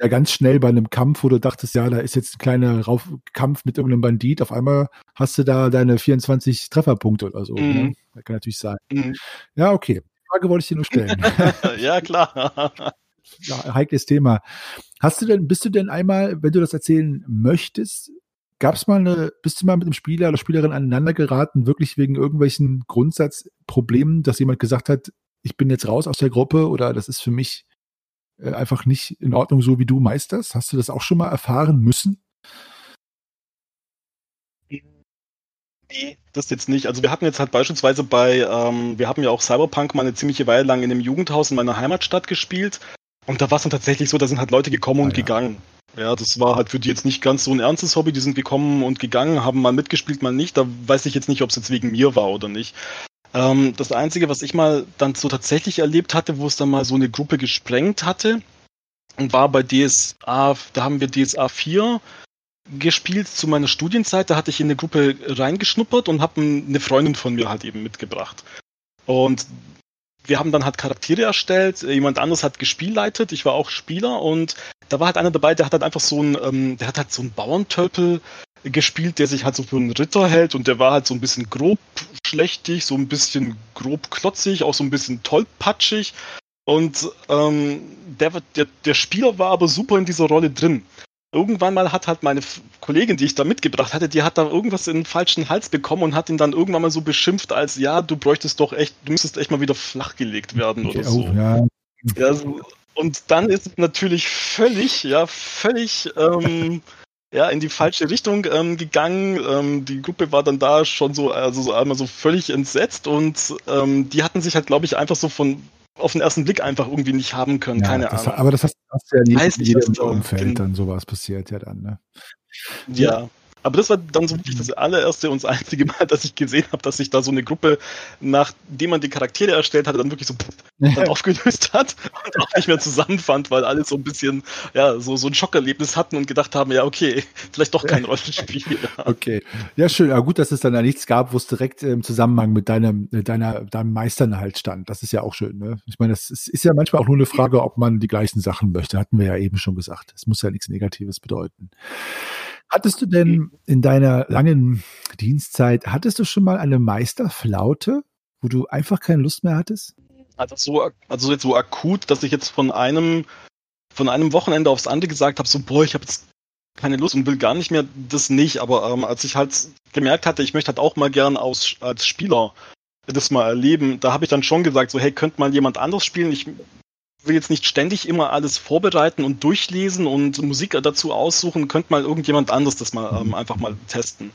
Ja ganz schnell bei einem Kampf, wo du dachtest, ja, da ist jetzt ein kleiner Rauf Kampf mit irgendeinem Bandit, auf einmal hast du da deine 24 Trefferpunkte oder so. Ne? Mhm. Ne? Das kann natürlich sein. Mhm. Ja, okay. Die Frage wollte ich dir nur stellen. ja, klar. ja, heikles Thema. Hast du denn, bist du denn einmal, wenn du das erzählen möchtest, gab es mal eine, bist du mal mit einem Spieler oder Spielerin aneinander geraten, wirklich wegen irgendwelchen Grundsatzproblemen, dass jemand gesagt hat, ich bin jetzt raus aus der Gruppe oder das ist für mich äh, einfach nicht in Ordnung, so wie du meisterst? Hast du das auch schon mal erfahren müssen? Nee, das jetzt nicht. Also wir hatten jetzt halt beispielsweise bei, ähm, wir haben ja auch Cyberpunk mal eine ziemliche Weile lang in einem Jugendhaus in meiner Heimatstadt gespielt. Und da war es dann tatsächlich so, da sind halt Leute gekommen ah, und ja. gegangen. Ja, das war halt für die jetzt nicht ganz so ein ernstes Hobby. Die sind gekommen und gegangen, haben mal mitgespielt, mal nicht. Da weiß ich jetzt nicht, ob es jetzt wegen mir war oder nicht. Ähm, das Einzige, was ich mal dann so tatsächlich erlebt hatte, wo es dann mal so eine Gruppe gesprengt hatte, war bei DSA, da haben wir DSA 4 gespielt zu meiner Studienzeit. Da hatte ich in eine Gruppe reingeschnuppert und habe eine Freundin von mir halt eben mitgebracht. Und wir haben dann halt Charaktere erstellt, jemand anderes hat gespielleitet, ich war auch Spieler und da war halt einer dabei, der hat halt einfach so ein, ähm, der hat halt so ein Bauerntölpel gespielt, der sich halt so für einen Ritter hält und der war halt so ein bisschen grob schlechtig, so ein bisschen grob klotzig, auch so ein bisschen tollpatschig. Und ähm, der, der, der Spieler war aber super in dieser Rolle drin. Irgendwann mal hat halt meine Kollegin, die ich da mitgebracht hatte, die hat da irgendwas in den falschen Hals bekommen und hat ihn dann irgendwann mal so beschimpft, als ja, du bräuchtest doch echt, du müsstest echt mal wieder flachgelegt werden oder so. Ja. ja so. Und dann ist es natürlich völlig, ja, völlig ähm, ja, in die falsche Richtung ähm, gegangen. Ähm, die Gruppe war dann da schon so, also so einmal so völlig entsetzt und ähm, die hatten sich halt, glaube ich, einfach so von auf den ersten Blick einfach irgendwie nicht haben können. Ja, Keine Ahnung. Aber das hast, hast du ja in jedem Umfeld dann sowas passiert ja dann, ne? Ja. Aber das war dann so wirklich das allererste und das einzige Mal, dass ich gesehen habe, dass sich da so eine Gruppe, nachdem man die Charaktere erstellt hat, dann wirklich so dann aufgelöst hat und auch nicht mehr zusammenfand, weil alle so ein bisschen, ja, so, so ein Schockerlebnis hatten und gedacht haben, ja, okay, vielleicht doch kein Rollenspiel. okay. Ja, schön. Aber gut, dass es dann da nichts gab, wo es direkt im Zusammenhang mit deinem, deiner, deinem Meistern halt stand. Das ist ja auch schön, ne? Ich meine, das ist ja manchmal auch nur eine Frage, ob man die gleichen Sachen möchte. Hatten wir ja eben schon gesagt. Es muss ja nichts Negatives bedeuten. Hattest du denn in deiner langen Dienstzeit, hattest du schon mal eine Meisterflaute, wo du einfach keine Lust mehr hattest? Also so, also jetzt so akut, dass ich jetzt von einem, von einem Wochenende aufs andere gesagt habe, so, boah, ich habe jetzt keine Lust und will gar nicht mehr, das nicht. Aber ähm, als ich halt gemerkt hatte, ich möchte halt auch mal gern aus, als Spieler das mal erleben, da habe ich dann schon gesagt, so, hey, könnte mal jemand anderes spielen? Ich will jetzt nicht ständig immer alles vorbereiten und durchlesen und Musik dazu aussuchen, könnte mal irgendjemand anderes das mal ähm, einfach mal testen.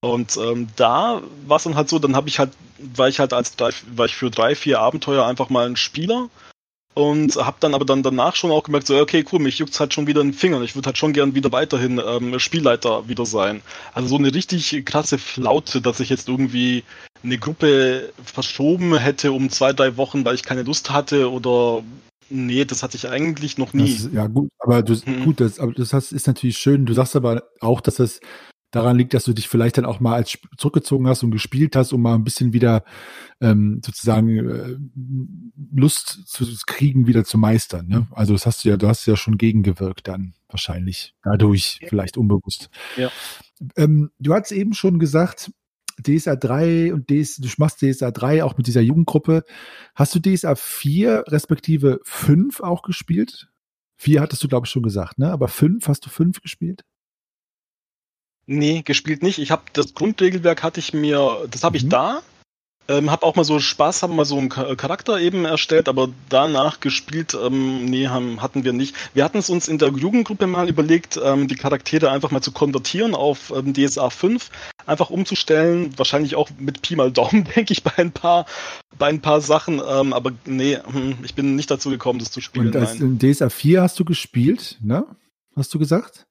Und ähm, da war es dann halt so, dann habe ich halt, war ich halt als war ich für drei, vier Abenteuer einfach mal ein Spieler und habe dann aber dann danach schon auch gemerkt, so okay, cool, mich juckt's halt schon wieder in den Fingern. Ich würde halt schon gern wieder weiterhin ähm, Spielleiter wieder sein. Also so eine richtig krasse Flaute, dass ich jetzt irgendwie eine Gruppe verschoben hätte um zwei, drei Wochen, weil ich keine Lust hatte oder Nee, das hatte ich eigentlich noch nie. Das, ja, gut, aber du, mhm. gut, das, aber das ist natürlich schön. Du sagst aber auch, dass das daran liegt, dass du dich vielleicht dann auch mal als zurückgezogen hast und gespielt hast, um mal ein bisschen wieder ähm, sozusagen äh, Lust zu kriegen, wieder zu meistern. Ne? Also das hast du ja, du hast ja schon gegengewirkt dann wahrscheinlich dadurch, vielleicht unbewusst. Ja. Ähm, du hast eben schon gesagt, DSA 3 und DS, du machst DSA 3 auch mit dieser Jugendgruppe. Hast du DSA 4 respektive 5 auch gespielt? 4 hattest du, glaube ich, schon gesagt, ne? Aber 5, hast du 5 gespielt? Nee, gespielt nicht. Ich habe das Grundregelwerk hatte ich mir, das habe ich mhm. da. Ähm, hab auch mal so Spaß, haben mal so einen Charakter eben erstellt, aber danach gespielt, ähm, nee, haben, hatten wir nicht. Wir hatten es uns in der Jugendgruppe mal überlegt, ähm, die Charaktere einfach mal zu konvertieren auf ähm, DSA 5, einfach umzustellen, wahrscheinlich auch mit Pi mal Daumen, denke ich, bei ein paar, bei ein paar Sachen, ähm, aber nee, hm, ich bin nicht dazu gekommen, das zu spielen. Und das, in DSA 4 hast du gespielt, ne? Hast du gesagt?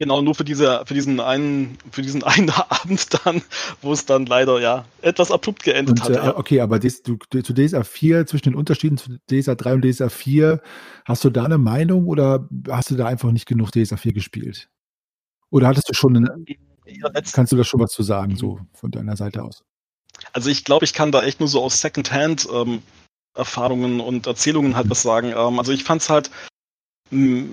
Genau, nur für diese, für diesen einen, für diesen einen Abend dann, wo es dann leider ja etwas abrupt geendet und, hat. Äh, okay, aber des, du, zu DSA 4, zwischen den Unterschieden zu DSA 3 und DSA 4, hast du da eine Meinung oder hast du da einfach nicht genug DSA 4 gespielt? Oder hattest du schon eine, ja, kannst du da schon was zu sagen, so von deiner Seite aus? Also ich glaube, ich kann da echt nur so aus Secondhand ähm, Erfahrungen und Erzählungen halt was sagen. Ähm, also ich fand es halt mh,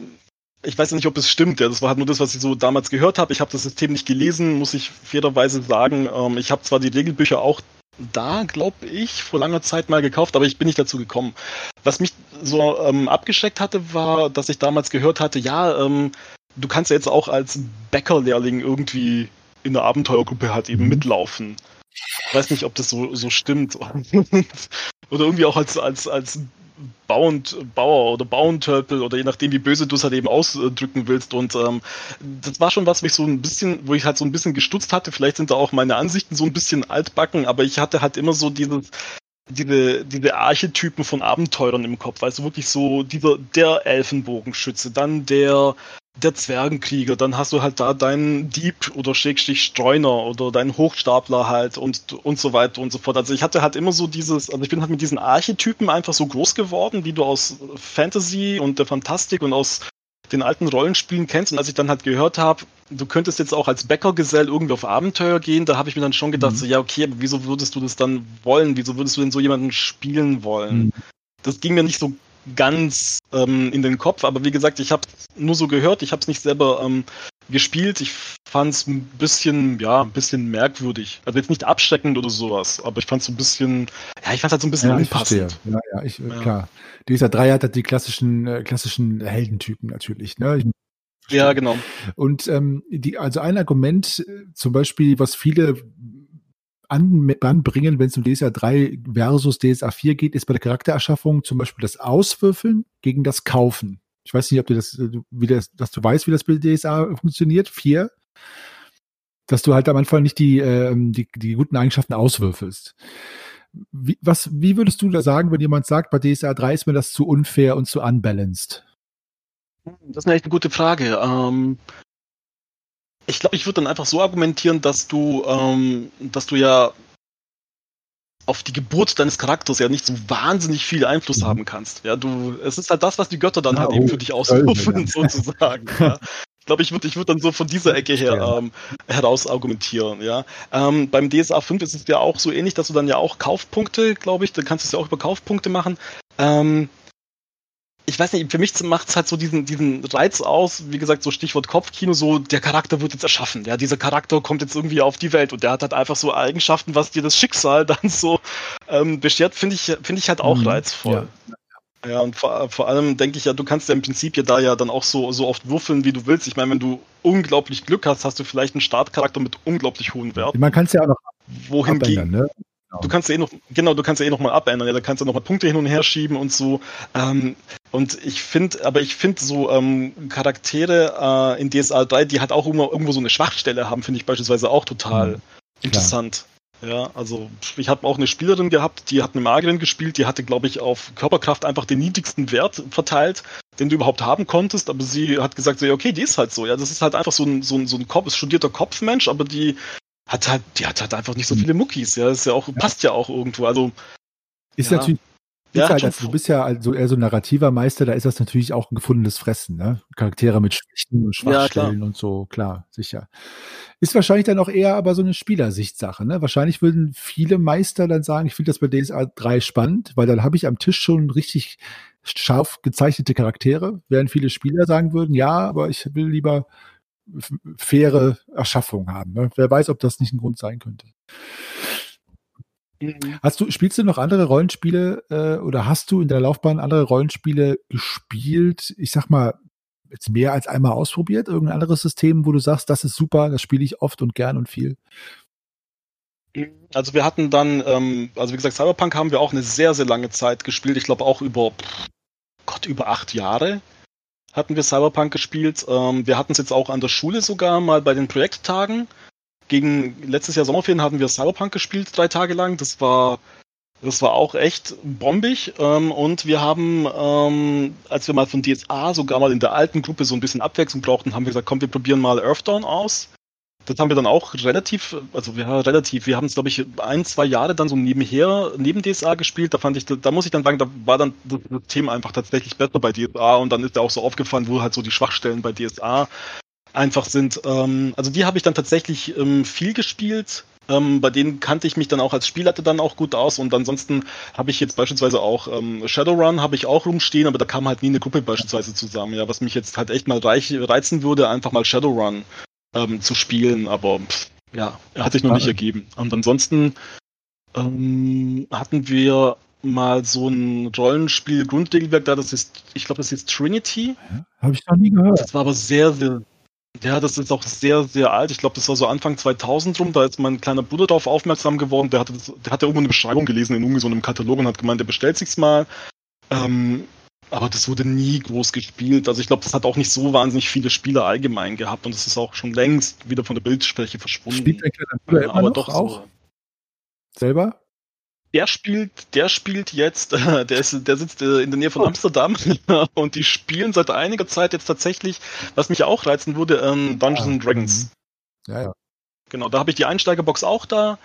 ich weiß nicht, ob es stimmt. Ja, das war halt nur das, was ich so damals gehört habe. Ich habe das System nicht gelesen, muss ich fairerweise sagen. Ähm, ich habe zwar die Regelbücher auch da, glaube ich, vor langer Zeit mal gekauft, aber ich bin nicht dazu gekommen. Was mich so ähm, abgeschreckt hatte, war, dass ich damals gehört hatte, ja, ähm, du kannst ja jetzt auch als Bäckerlehrling irgendwie in der Abenteuergruppe halt eben mhm. mitlaufen. Ich weiß nicht, ob das so, so stimmt. Oder irgendwie auch als, als, als Bauend, Bauer oder Bauentölpel oder je nachdem, wie böse du es halt eben ausdrücken willst. Und ähm, das war schon was, wo ich so ein bisschen, wo ich halt so ein bisschen gestutzt hatte. Vielleicht sind da auch meine Ansichten so ein bisschen altbacken, aber ich hatte halt immer so dieses, diese, diese Archetypen von Abenteurern im Kopf. Also wirklich so dieser, der Elfenbogenschütze, dann der der Zwergenkrieger, dann hast du halt da deinen Dieb oder Schrägstrich Streuner oder deinen Hochstapler halt und, und so weiter und so fort. Also ich hatte halt immer so dieses, also ich bin halt mit diesen Archetypen einfach so groß geworden, wie du aus Fantasy und der Fantastik und aus den alten Rollenspielen kennst. Und als ich dann halt gehört habe, du könntest jetzt auch als Bäckergesell irgendwie auf Abenteuer gehen, da habe ich mir dann schon gedacht, mhm. so ja, okay, aber wieso würdest du das dann wollen? Wieso würdest du denn so jemanden spielen wollen? Mhm. Das ging mir nicht so ganz ähm, in den Kopf, aber wie gesagt, ich habe nur so gehört, ich habe es nicht selber ähm, gespielt. Ich fand es ein bisschen, ja, ein bisschen merkwürdig. Also jetzt nicht abschreckend oder sowas, aber ich fand es so ein bisschen, ja, ich fand es halt so ein bisschen ja, unpassend. Ja, ja, ich, ja. klar. Dieser Dreier hat halt die klassischen, äh, klassischen Heldentypen natürlich, ne? Ich, ja, genau. Und ähm, die, also ein Argument, äh, zum Beispiel, was viele anbringen, wenn es um DSA 3 versus DSA 4 geht, ist bei der Charaktererschaffung zum Beispiel das Auswürfeln gegen das Kaufen. Ich weiß nicht, ob du das, wie das, dass du weißt, wie das bei DSA funktioniert. 4. Dass du halt am Anfang nicht die, äh, die, die guten Eigenschaften auswürfelst. Wie, was, wie würdest du da sagen, wenn jemand sagt, bei DSA 3 ist mir das zu unfair und zu unbalanced? Das ist eine echt eine gute Frage. Ähm, ich glaube, ich würde dann einfach so argumentieren, dass du, ähm, dass du ja auf die Geburt deines Charakters ja nicht so wahnsinnig viel Einfluss haben kannst. Ja, du, es ist halt das, was die Götter dann ja, halt oh, eben für dich ausrufen, sozusagen. ja. Ich glaube, ich würde ich würd dann so von dieser Ecke her ähm, heraus argumentieren, ja. Ähm, beim DSA 5 ist es ja auch so ähnlich, dass du dann ja auch Kaufpunkte, glaube ich, dann kannst du es ja auch über Kaufpunkte machen. Ähm, ich weiß nicht, für mich macht es halt so diesen, diesen Reiz aus, wie gesagt, so Stichwort Kopfkino, so der Charakter wird jetzt erschaffen. Ja, dieser Charakter kommt jetzt irgendwie auf die Welt und der hat halt einfach so Eigenschaften, was dir das Schicksal dann so ähm, beschert, finde ich, finde ich halt auch mhm. reizvoll. Ja. Ja, und vor, vor allem denke ich ja, du kannst ja im Prinzip ja da ja dann auch so, so oft würfeln, wie du willst. Ich meine, wenn du unglaublich Glück hast, hast du vielleicht einen Startcharakter mit unglaublich hohen Werten. Man kann es ja auch noch wohingegen, ne? Genau. Du kannst ja eh noch, genau, du kannst ja eh noch mal abändern, ja, da kannst du noch mal Punkte hin und her schieben und so. Ähm, und ich finde, aber ich finde so ähm, Charaktere äh, in DSA 3, die halt auch immer irgendwo so eine Schwachstelle haben, finde ich beispielsweise auch total mhm. interessant. Ja, also ich habe auch eine Spielerin gehabt, die hat eine Magierin gespielt, die hatte, glaube ich, auf Körperkraft einfach den niedrigsten Wert verteilt, den du überhaupt haben konntest, aber sie hat gesagt, so, okay, die ist halt so, ja, das ist halt einfach so ein, so ein, so ein Kopf, studierter Kopfmensch, aber die hat halt, die hat halt einfach nicht so viele Muckis, ja, das ist ja auch, passt ja auch irgendwo, also. Ist ja. natürlich ja, halt, also, du bist ja also eher so ein narrativer Meister, da ist das natürlich auch ein gefundenes Fressen, ne? Charaktere mit Schwächen und Schwachstellen ja, und so, klar, sicher. Ist wahrscheinlich dann auch eher aber so eine Spielersichtsache, ne? Wahrscheinlich würden viele Meister dann sagen, ich finde das bei DSA 3 spannend, weil dann habe ich am Tisch schon richtig scharf gezeichnete Charaktere, während viele Spieler sagen würden, ja, aber ich will lieber faire Erschaffung haben. Ne? Wer weiß, ob das nicht ein Grund sein könnte. Mhm. Hast du, spielst du noch andere Rollenspiele äh, oder hast du in der Laufbahn andere Rollenspiele gespielt? Ich sag mal, jetzt mehr als einmal ausprobiert? Irgendein anderes System, wo du sagst, das ist super, das spiele ich oft und gern und viel? Also wir hatten dann, ähm, also wie gesagt, Cyberpunk haben wir auch eine sehr, sehr lange Zeit gespielt. Ich glaube auch über, Gott, über acht Jahre hatten wir Cyberpunk gespielt. Ähm, wir hatten es jetzt auch an der Schule sogar mal bei den Projekttagen gegen letztes Jahr Sommerferien hatten wir Cyberpunk gespielt, drei Tage lang. Das war, das war auch echt bombig. Ähm, und wir haben, ähm, als wir mal von DSA sogar mal in der alten Gruppe so ein bisschen Abwechslung brauchten, haben wir gesagt, komm, wir probieren mal Earthdawn aus. Das haben wir dann auch relativ, also ja, relativ, wir haben es glaube ich ein, zwei Jahre dann so nebenher, neben DSA gespielt. Da fand ich, da muss ich dann sagen, da war dann das Thema einfach tatsächlich besser bei DSA und dann ist ja auch so aufgefallen, wo halt so die Schwachstellen bei DSA einfach sind. Ähm, also die habe ich dann tatsächlich ähm, viel gespielt. Ähm, bei denen kannte ich mich dann auch als Spielleiter dann auch gut aus und ansonsten habe ich jetzt beispielsweise auch Shadowrun habe ich auch rumstehen, aber da kam halt nie eine Gruppe beispielsweise zusammen. Ja, was mich jetzt halt echt mal reich, reizen würde, einfach mal Shadowrun ähm, zu spielen, aber pff, ja, hat sich noch nicht ergeben. Und ansonsten ähm, hatten wir mal so ein Rollenspiel-Grundregelwerk da, das ist, ich glaube, das ist Trinity. Ja, habe ich noch nie gehört. Das war aber sehr, sehr, ja, das ist auch sehr, sehr alt. Ich glaube, das war so Anfang 2000 rum. Da ist mein kleiner Bruder darauf aufmerksam geworden. Der hatte, das, der hatte irgendwo eine Beschreibung gelesen in irgendwie so einem Katalog und hat gemeint, der bestellt sich's mal. Ähm, aber das wurde nie groß gespielt. Also ich glaube, das hat auch nicht so wahnsinnig viele Spieler allgemein gehabt und das ist auch schon längst wieder von der Bildfläche verschwunden. Spielt der Bruder ja, aber doch auch so. selber? der spielt, der spielt jetzt, äh, der, ist, der sitzt äh, in der Nähe von oh. Amsterdam und die spielen seit einiger Zeit jetzt tatsächlich, was mich auch reizen würde, ähm, Dungeons and Dragons. Ja, ja. Genau, da habe ich die Einsteigerbox auch da.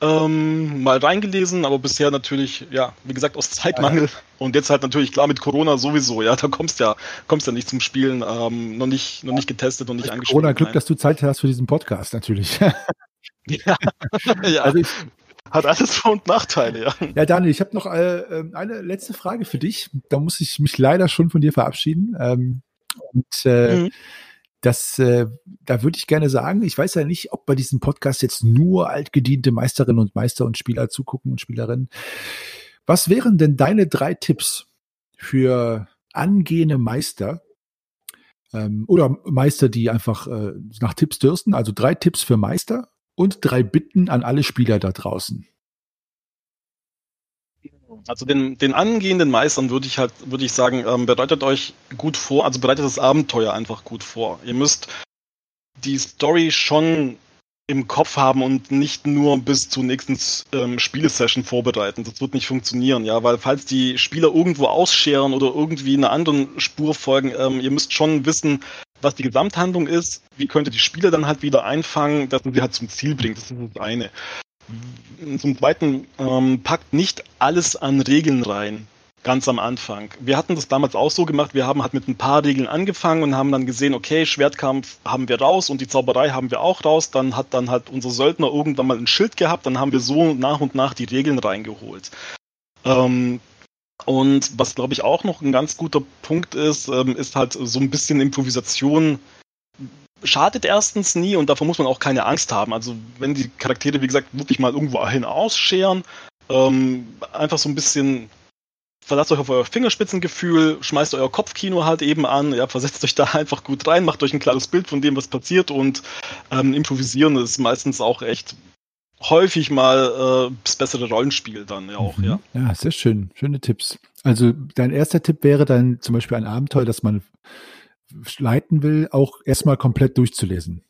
Ähm, mal reingelesen, aber bisher natürlich, ja, wie gesagt, aus Zeitmangel. Und jetzt halt natürlich klar mit Corona sowieso, ja, da kommst ja, kommst ja nicht zum Spielen, ähm, noch nicht, noch nicht getestet und nicht angeschaut. Corona Glück, dass du Zeit hast für diesen Podcast, natürlich. ja, ja. Also ich, hat alles Vor- und Nachteile, ja. Ja, Daniel, ich habe noch äh, ähm, eine letzte Frage für dich. Da muss ich mich leider schon von dir verabschieden. Ähm, und äh, mhm. Das, äh, da würde ich gerne sagen, ich weiß ja nicht, ob bei diesem Podcast jetzt nur altgediente Meisterinnen und Meister und Spieler zugucken und Spielerinnen. Was wären denn deine drei Tipps für angehende Meister, ähm, oder Meister, die einfach äh, nach Tipps dürsten. Also drei Tipps für Meister und drei Bitten an alle Spieler da draußen. Also den, den angehenden Meistern würde ich halt, würde ich sagen, ähm, bereitet euch gut vor, also bereitet das Abenteuer einfach gut vor. Ihr müsst die Story schon im Kopf haben und nicht nur bis zur nächsten ähm, Spielesession vorbereiten. Das wird nicht funktionieren, ja, weil falls die Spieler irgendwo ausscheren oder irgendwie einer anderen Spur folgen, ähm, ihr müsst schon wissen, was die Gesamthandlung ist, wie könnte die Spieler dann halt wieder einfangen, dass man sie halt zum Ziel bringt. Das ist das eine. Zum Zweiten, ähm, packt nicht alles an Regeln rein, ganz am Anfang. Wir hatten das damals auch so gemacht, wir haben halt mit ein paar Regeln angefangen und haben dann gesehen, okay, Schwertkampf haben wir raus und die Zauberei haben wir auch raus. Dann hat dann halt unser Söldner irgendwann mal ein Schild gehabt, dann haben wir so nach und nach die Regeln reingeholt. Ähm, Und was, glaube ich, auch noch ein ganz guter Punkt ist, ähm, ist halt so ein bisschen Improvisation schadet erstens nie und davor muss man auch keine Angst haben. Also wenn die Charaktere, wie gesagt, wirklich mal irgendwo hin ausscheren, ähm, einfach so ein bisschen verlasst euch auf euer Fingerspitzengefühl, schmeißt euer Kopfkino halt eben an, ja, versetzt euch da einfach gut rein, macht euch ein klares Bild von dem, was passiert und ähm, improvisieren ist meistens auch echt häufig mal äh, das bessere Rollenspiel dann ja auch, mhm. ja. Ja, sehr schön. Schöne Tipps. Also dein erster Tipp wäre dann zum Beispiel ein Abenteuer, das man leiten will, auch erstmal komplett durchzulesen.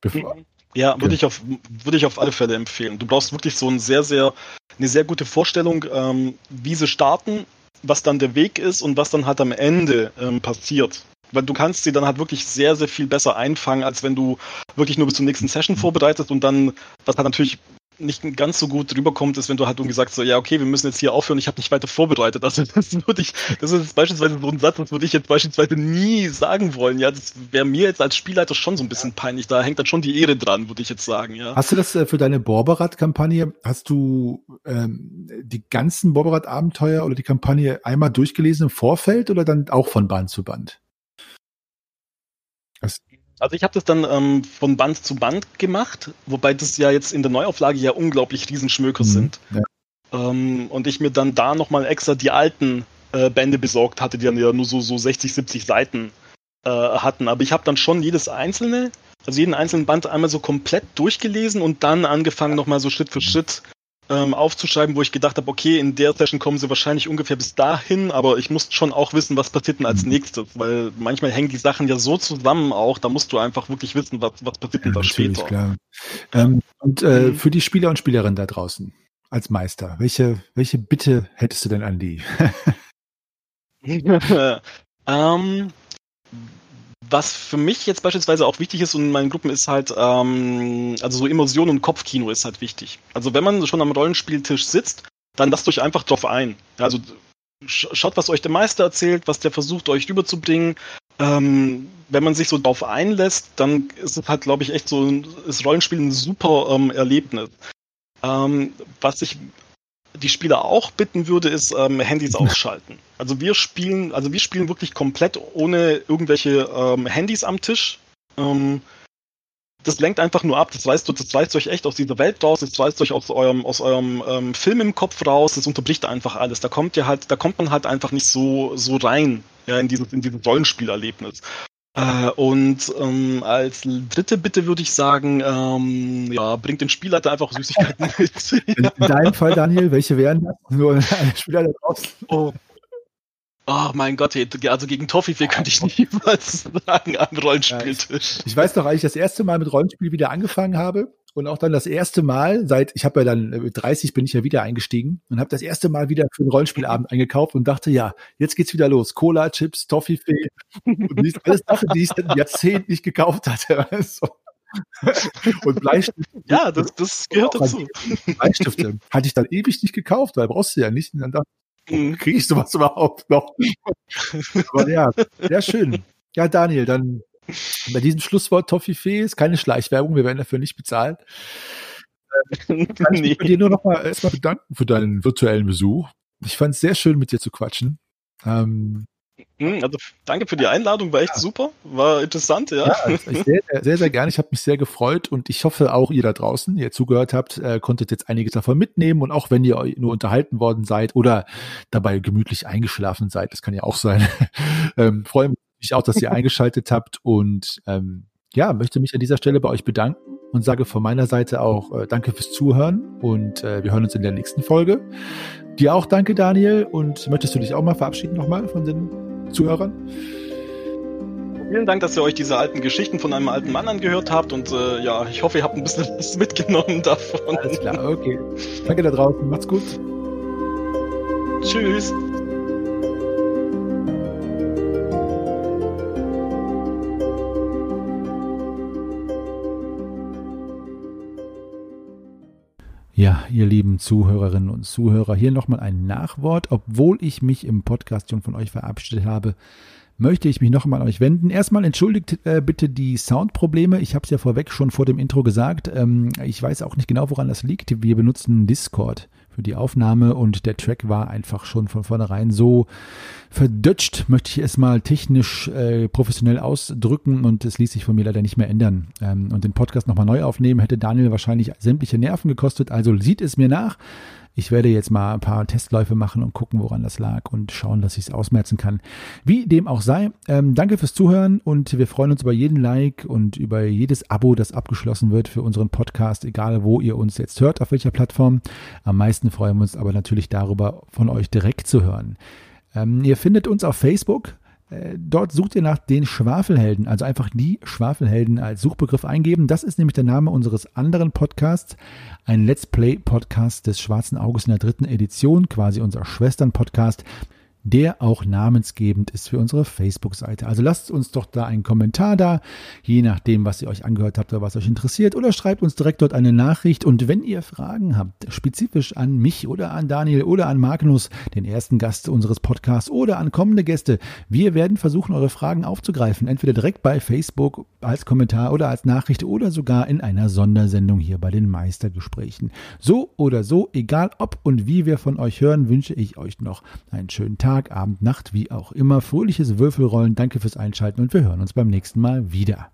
Bevor, mhm. Ja, würde ich auf würde ich auf alle Fälle empfehlen. Du brauchst wirklich so ein sehr sehr eine sehr gute Vorstellung, ähm, wie sie starten, was dann der Weg ist und was dann halt am Ende ähm, passiert. Weil du kannst sie dann halt wirklich sehr, sehr viel besser einfangen, als wenn du wirklich nur bis zur nächsten Session vorbereitest und dann, was halt natürlich nicht ganz so gut rüberkommt, ist, wenn du halt irgendwie sagst, so, ja, okay, wir müssen jetzt hier aufhören, ich habe nicht weiter vorbereitet. Also das würde ich, das ist beispielsweise so ein Satz, das würde ich jetzt beispielsweise nie sagen wollen. Ja, das wäre mir jetzt als Spielleiter schon so ein bisschen peinlich. Da hängt dann schon die Ehre dran, würde ich jetzt sagen, ja. Hast du das äh, für deine Borberat-Kampagne, hast du ähm, die ganzen Borberat-Abenteuer oder die Kampagne einmal durchgelesen im Vorfeld oder dann auch von Band zu Band? Also ich habe das dann ähm, von Band zu Band gemacht, wobei das ja jetzt in der Neuauflage ja unglaublich Riesenschmöker mhm. sind. Ja. Ähm, und ich mir dann da nochmal extra die alten äh, Bände besorgt hatte, die dann ja nur so, so 60, 70 Seiten äh, hatten. Aber ich habe dann schon jedes einzelne, also jeden einzelnen Band einmal so komplett durchgelesen und dann angefangen nochmal so Schritt für Schritt ähm, aufzuschreiben, wo ich gedacht habe, okay, in der Session kommen sie wahrscheinlich ungefähr bis dahin, aber ich muss schon auch wissen, was passiert denn als nächstes, weil manchmal hängen die Sachen ja so zusammen auch, da musst du einfach wirklich wissen, was, was passiert denn ja, da später. Klar. Ähm, und äh, mhm. für die Spieler und Spielerinnen da draußen als Meister, welche, welche Bitte hättest du denn an die? ähm, was für mich jetzt beispielsweise auch wichtig ist und in meinen Gruppen ist halt, ähm, also so Emotion und Kopfkino ist halt wichtig. Also wenn man schon am Rollenspieltisch sitzt, dann lasst euch einfach drauf ein. Also schaut, was euch der Meister erzählt, was der versucht euch rüberzubringen. Ähm, wenn man sich so drauf einlässt, dann ist es halt, glaube ich, echt so, ist Rollenspiel ein super ähm, Erlebnis. Ähm, was ich die Spieler auch bitten würde, ist ähm, Handys ausschalten. Also wir spielen, also wir spielen wirklich komplett ohne irgendwelche ähm, Handys am Tisch. Ähm, das lenkt einfach nur ab. Das weißt du, das reißt euch echt aus dieser Welt raus. Das reißt euch aus eurem, aus eurem ähm, Film im Kopf raus. Das unterbricht einfach alles. Da kommt ja halt, da kommt man halt einfach nicht so so rein, ja, in dieses in dieses Rollenspielerlebnis. Äh, und ähm, als dritte Bitte würde ich sagen, ähm, ja, bringt den Spielleiter einfach Süßigkeiten mit. In, in deinem Fall, Daniel, welche wären das? Nur ein Spieler da draußen. Oh. Oh mein Gott, also gegen Toffifee könnte ich niemals sagen am Rollenspieltisch. Ja, ich, ich weiß doch, als ich das erste Mal mit Rollenspiel wieder angefangen habe, und auch dann das erste Mal, seit, ich habe ja dann mit 30 bin ich ja wieder eingestiegen und habe das erste Mal wieder für einen Rollenspielabend eingekauft und dachte, ja, jetzt geht's wieder los. Cola, Chips, Toffifee und alles Sachen, die ich seit Jahrzehnt nicht gekauft hatte. Also. und Bleistifte. Ja, das, das gehört dazu. Bleistifte hatte ich dann ewig nicht gekauft, weil brauchst du ja nicht. Und dann dachte ich, mhm. kriege ich sowas überhaupt noch? Aber ja, sehr schön. Ja, Daniel, dann bei diesem Schlusswort Toffifee ist keine Schleichwerbung, wir werden dafür nicht bezahlt. Ähm, kann ich nee. dir nur noch mal erstmal bedanken für deinen virtuellen Besuch. Ich fand es sehr schön, mit dir zu quatschen. Ähm, hm, also danke für die Einladung, war echt ja. super, war interessant, ja. ja sehr, sehr, sehr gerne. Ich habe mich sehr gefreut und ich hoffe auch ihr da draußen, ihr zugehört habt, äh, konntet jetzt einiges davon mitnehmen und auch wenn ihr nur unterhalten worden seid oder dabei gemütlich eingeschlafen seid, das kann ja auch sein, ähm, freue mich mich auch, dass ihr eingeschaltet habt und ähm, ja, möchte mich an dieser Stelle bei euch bedanken und sage von meiner Seite auch äh, danke fürs Zuhören und äh, wir hören uns in der nächsten Folge. Dir auch danke, Daniel. Und möchtest du dich auch mal verabschieden nochmal von den Zuhörern? Vielen Dank, dass ihr euch diese alten Geschichten von einem alten Mann angehört habt und äh, ja, ich hoffe, ihr habt ein bisschen was mitgenommen davon. Alles klar, okay. Danke da draußen, macht's gut. Tschüss. Ja, ihr lieben Zuhörerinnen und Zuhörer, hier nochmal ein Nachwort. Obwohl ich mich im Podcast schon von euch verabschiedet habe, möchte ich mich nochmal an euch wenden. Erstmal entschuldigt äh, bitte die Soundprobleme. Ich habe es ja vorweg schon vor dem Intro gesagt. Ähm, ich weiß auch nicht genau, woran das liegt. Wir benutzen Discord für die Aufnahme und der Track war einfach schon von vornherein so verdutscht, möchte ich es mal technisch äh, professionell ausdrücken und es ließ sich von mir leider nicht mehr ändern. Ähm, und den Podcast nochmal neu aufnehmen hätte Daniel wahrscheinlich sämtliche Nerven gekostet, also sieht es mir nach. Ich werde jetzt mal ein paar Testläufe machen und gucken, woran das lag und schauen, dass ich es ausmerzen kann. Wie dem auch sei, ähm, danke fürs Zuhören und wir freuen uns über jeden Like und über jedes Abo, das abgeschlossen wird für unseren Podcast, egal wo ihr uns jetzt hört, auf welcher Plattform. Am meisten freuen wir uns aber natürlich darüber, von euch direkt zu hören. Ähm, ihr findet uns auf Facebook dort sucht ihr nach den Schwafelhelden, also einfach die Schwafelhelden als Suchbegriff eingeben. Das ist nämlich der Name unseres anderen Podcasts, ein Let's Play Podcast des Schwarzen Auges in der dritten Edition, quasi unser Schwestern-Podcast der auch namensgebend ist für unsere Facebook-Seite. Also lasst uns doch da einen Kommentar da, je nachdem, was ihr euch angehört habt oder was euch interessiert, oder schreibt uns direkt dort eine Nachricht. Und wenn ihr Fragen habt, spezifisch an mich oder an Daniel oder an Magnus, den ersten Gast unseres Podcasts, oder an kommende Gäste, wir werden versuchen, eure Fragen aufzugreifen, entweder direkt bei Facebook als Kommentar oder als Nachricht oder sogar in einer Sondersendung hier bei den Meistergesprächen. So oder so, egal ob und wie wir von euch hören, wünsche ich euch noch einen schönen Tag Tag, Abend, Nacht, wie auch immer. Fröhliches Würfelrollen. Danke fürs Einschalten und wir hören uns beim nächsten Mal wieder.